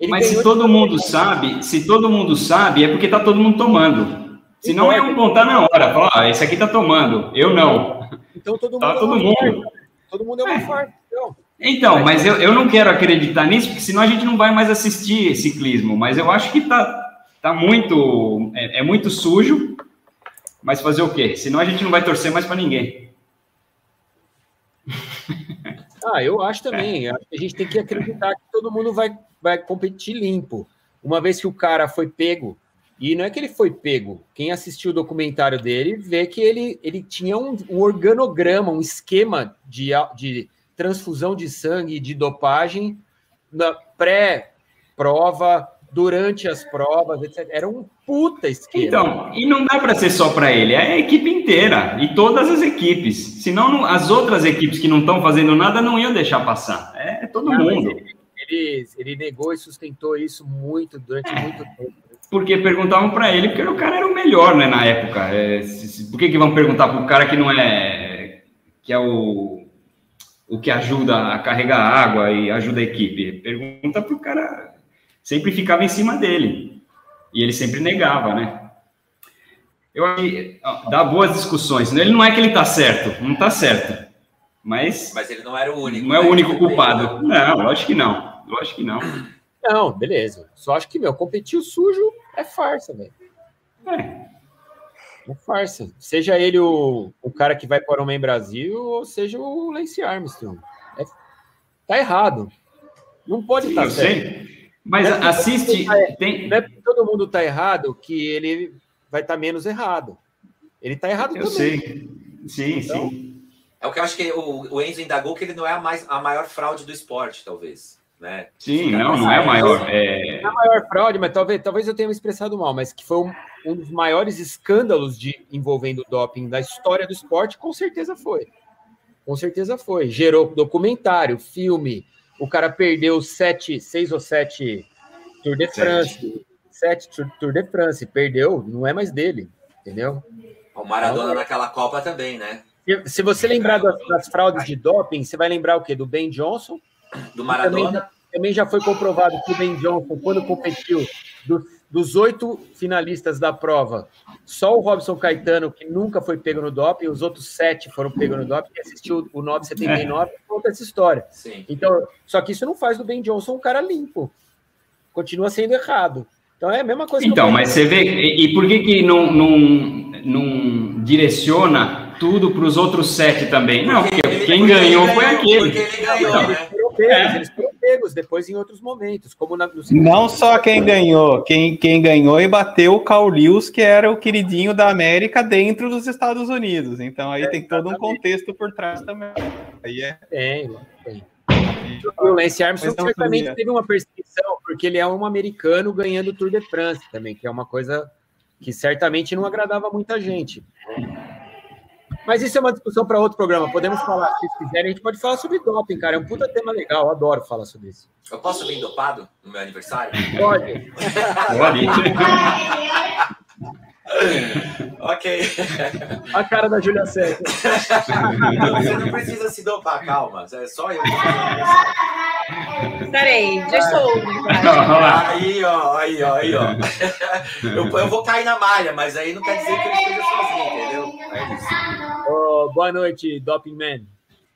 [SPEAKER 8] Ele Mas se todo mundo sabe, se todo mundo sabe, é porque tá todo mundo tomando. Senão então, é um pontar na hora, falar, ah, esse aqui tá tomando, eu não.
[SPEAKER 1] Então todo tá mundo. Tá todo, mundo. todo mundo é uma é. Então.
[SPEAKER 8] Então, mas eu, eu não quero acreditar nisso, porque senão a gente não vai mais assistir ciclismo. Mas eu acho que tá, tá muito. É, é muito sujo. Mas fazer o quê? Senão a gente não vai torcer mais para ninguém.
[SPEAKER 1] Ah, eu acho também. É. A gente tem que acreditar que todo mundo vai, vai competir limpo. Uma vez que o cara foi pego, e não é que ele foi pego, quem assistiu o documentário dele vê que ele, ele tinha um, um organograma, um esquema de, de transfusão de sangue, de dopagem, na pré-prova, durante as provas, etc. Era um puta esquema.
[SPEAKER 8] Então, e não dá para ser só para ele, é a equipe inteira e todas as equipes. Senão, não, as outras equipes que não estão fazendo nada não iam deixar passar. É, é todo não, mundo.
[SPEAKER 1] Ele, ele, ele, negou e sustentou isso muito durante é. muito tempo.
[SPEAKER 8] Porque perguntavam para ele, porque o cara era o melhor, né, na época. É, se, se, por que, que vão perguntar para o cara que não é que é o o que ajuda a carregar água e ajuda a equipe? Pergunta para o cara sempre ficava em cima dele. E ele sempre negava, né? Eu acho que dá boas discussões. Ele não é que ele está certo, não está certo. Mas.
[SPEAKER 7] Mas ele não era o único.
[SPEAKER 8] Não é o né? único culpado. Não, lógico que não. Lógico que não.
[SPEAKER 1] Não, beleza. Só acho que, meu, competir sujo é farsa, velho. É. É farsa. Seja ele o, o cara que vai para o Homem Brasil, ou seja o Lance Armstrong. É, tá errado. Não pode estar tá certo. Sei.
[SPEAKER 8] Mas não é assiste. Tá,
[SPEAKER 1] tem... Não é porque todo mundo está errado que ele vai estar tá menos errado. Ele está errado
[SPEAKER 8] Eu também. sei. Sim, então, sim.
[SPEAKER 7] É o que eu acho que o, o Enzo indagou que ele não é a, mais, a maior fraude do esporte, talvez. Né?
[SPEAKER 8] Sim, não, não é a maior. É...
[SPEAKER 1] Não é a maior fraude, mas talvez, talvez eu tenha me expressado mal, mas que foi um, um dos maiores escândalos de envolvendo doping da história do esporte, com certeza foi. Com certeza foi. Gerou documentário, filme, o cara perdeu sete, seis ou sete Tour de France, sete, sete Tour de France, perdeu, não é mais dele, entendeu?
[SPEAKER 7] O Maradona então, naquela Copa também, né?
[SPEAKER 1] Se, se você lembrar das, das, fraudes de doping, você vai lembrar o quê? Do Ben Johnson.
[SPEAKER 7] Do Maradona.
[SPEAKER 1] Também, também já foi comprovado que o Ben Johnson, quando competiu, do, dos oito finalistas da prova, só o Robson Caetano, que nunca foi pego no doping, os outros sete foram pegos no doping, que assistiu o 979, é. conta essa história. Sim. Então, só que isso não faz do Ben Johnson um cara limpo. Continua sendo errado. Então é a mesma coisa.
[SPEAKER 8] Então, mas você vê, e, e, por que que não, não, não direciona tudo para os outros sete também? Não, porque, porque quem ganhou foi aquele. Porque ele ganhou,
[SPEAKER 1] né? É. Eles foram pegos depois em outros momentos, como na,
[SPEAKER 2] Não só quem ganhou, quem, quem ganhou e bateu o Carl Lewis, que era o queridinho da América dentro dos Estados Unidos. Então aí é, tem todo um contexto por trás também. Aí
[SPEAKER 1] é... Tem, tem. O Lance Armstrong certamente teve uma perseguição, porque ele é um americano ganhando o Tour de France também, que é uma coisa que certamente não agradava muita gente. Mas isso é uma discussão para outro programa. Podemos falar, se quiserem, a gente pode falar sobre doping, cara. É um puta tema legal, eu adoro falar sobre isso.
[SPEAKER 7] Eu posso vir dopado no meu aniversário?
[SPEAKER 1] Pode. Pode.
[SPEAKER 7] ok.
[SPEAKER 1] A cara da Júlia Sérgio.
[SPEAKER 7] Você não precisa se dopar, calma. É só eu.
[SPEAKER 4] Peraí, já estou.
[SPEAKER 7] Aí, ó, aí, ó, aí, ó. Eu, eu vou cair na malha, mas aí não quer dizer que eu esteja sozinho, entendeu? É
[SPEAKER 1] isso. Oh, boa noite, Doping Man.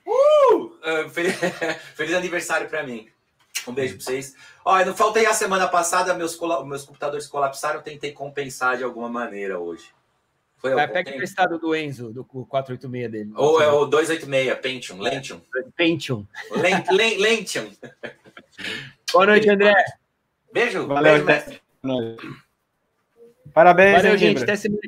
[SPEAKER 7] Uh! uh feliz, feliz aniversário para mim. Um beijo para vocês. Olha, não faltei a semana passada, meus, meus computadores colapsaram, tentei compensar de alguma maneira hoje.
[SPEAKER 1] Foi Vai, pega o estado do Enzo, do 486 dele.
[SPEAKER 7] Ou é o 286, Pentium, Lentium.
[SPEAKER 1] Pentium.
[SPEAKER 7] Lent, Lentium.
[SPEAKER 1] Boa noite, André.
[SPEAKER 7] Beijo.
[SPEAKER 2] Valeu,
[SPEAKER 7] beijo, mestre.
[SPEAKER 2] Parabéns,
[SPEAKER 1] Valeu, gente. Até semana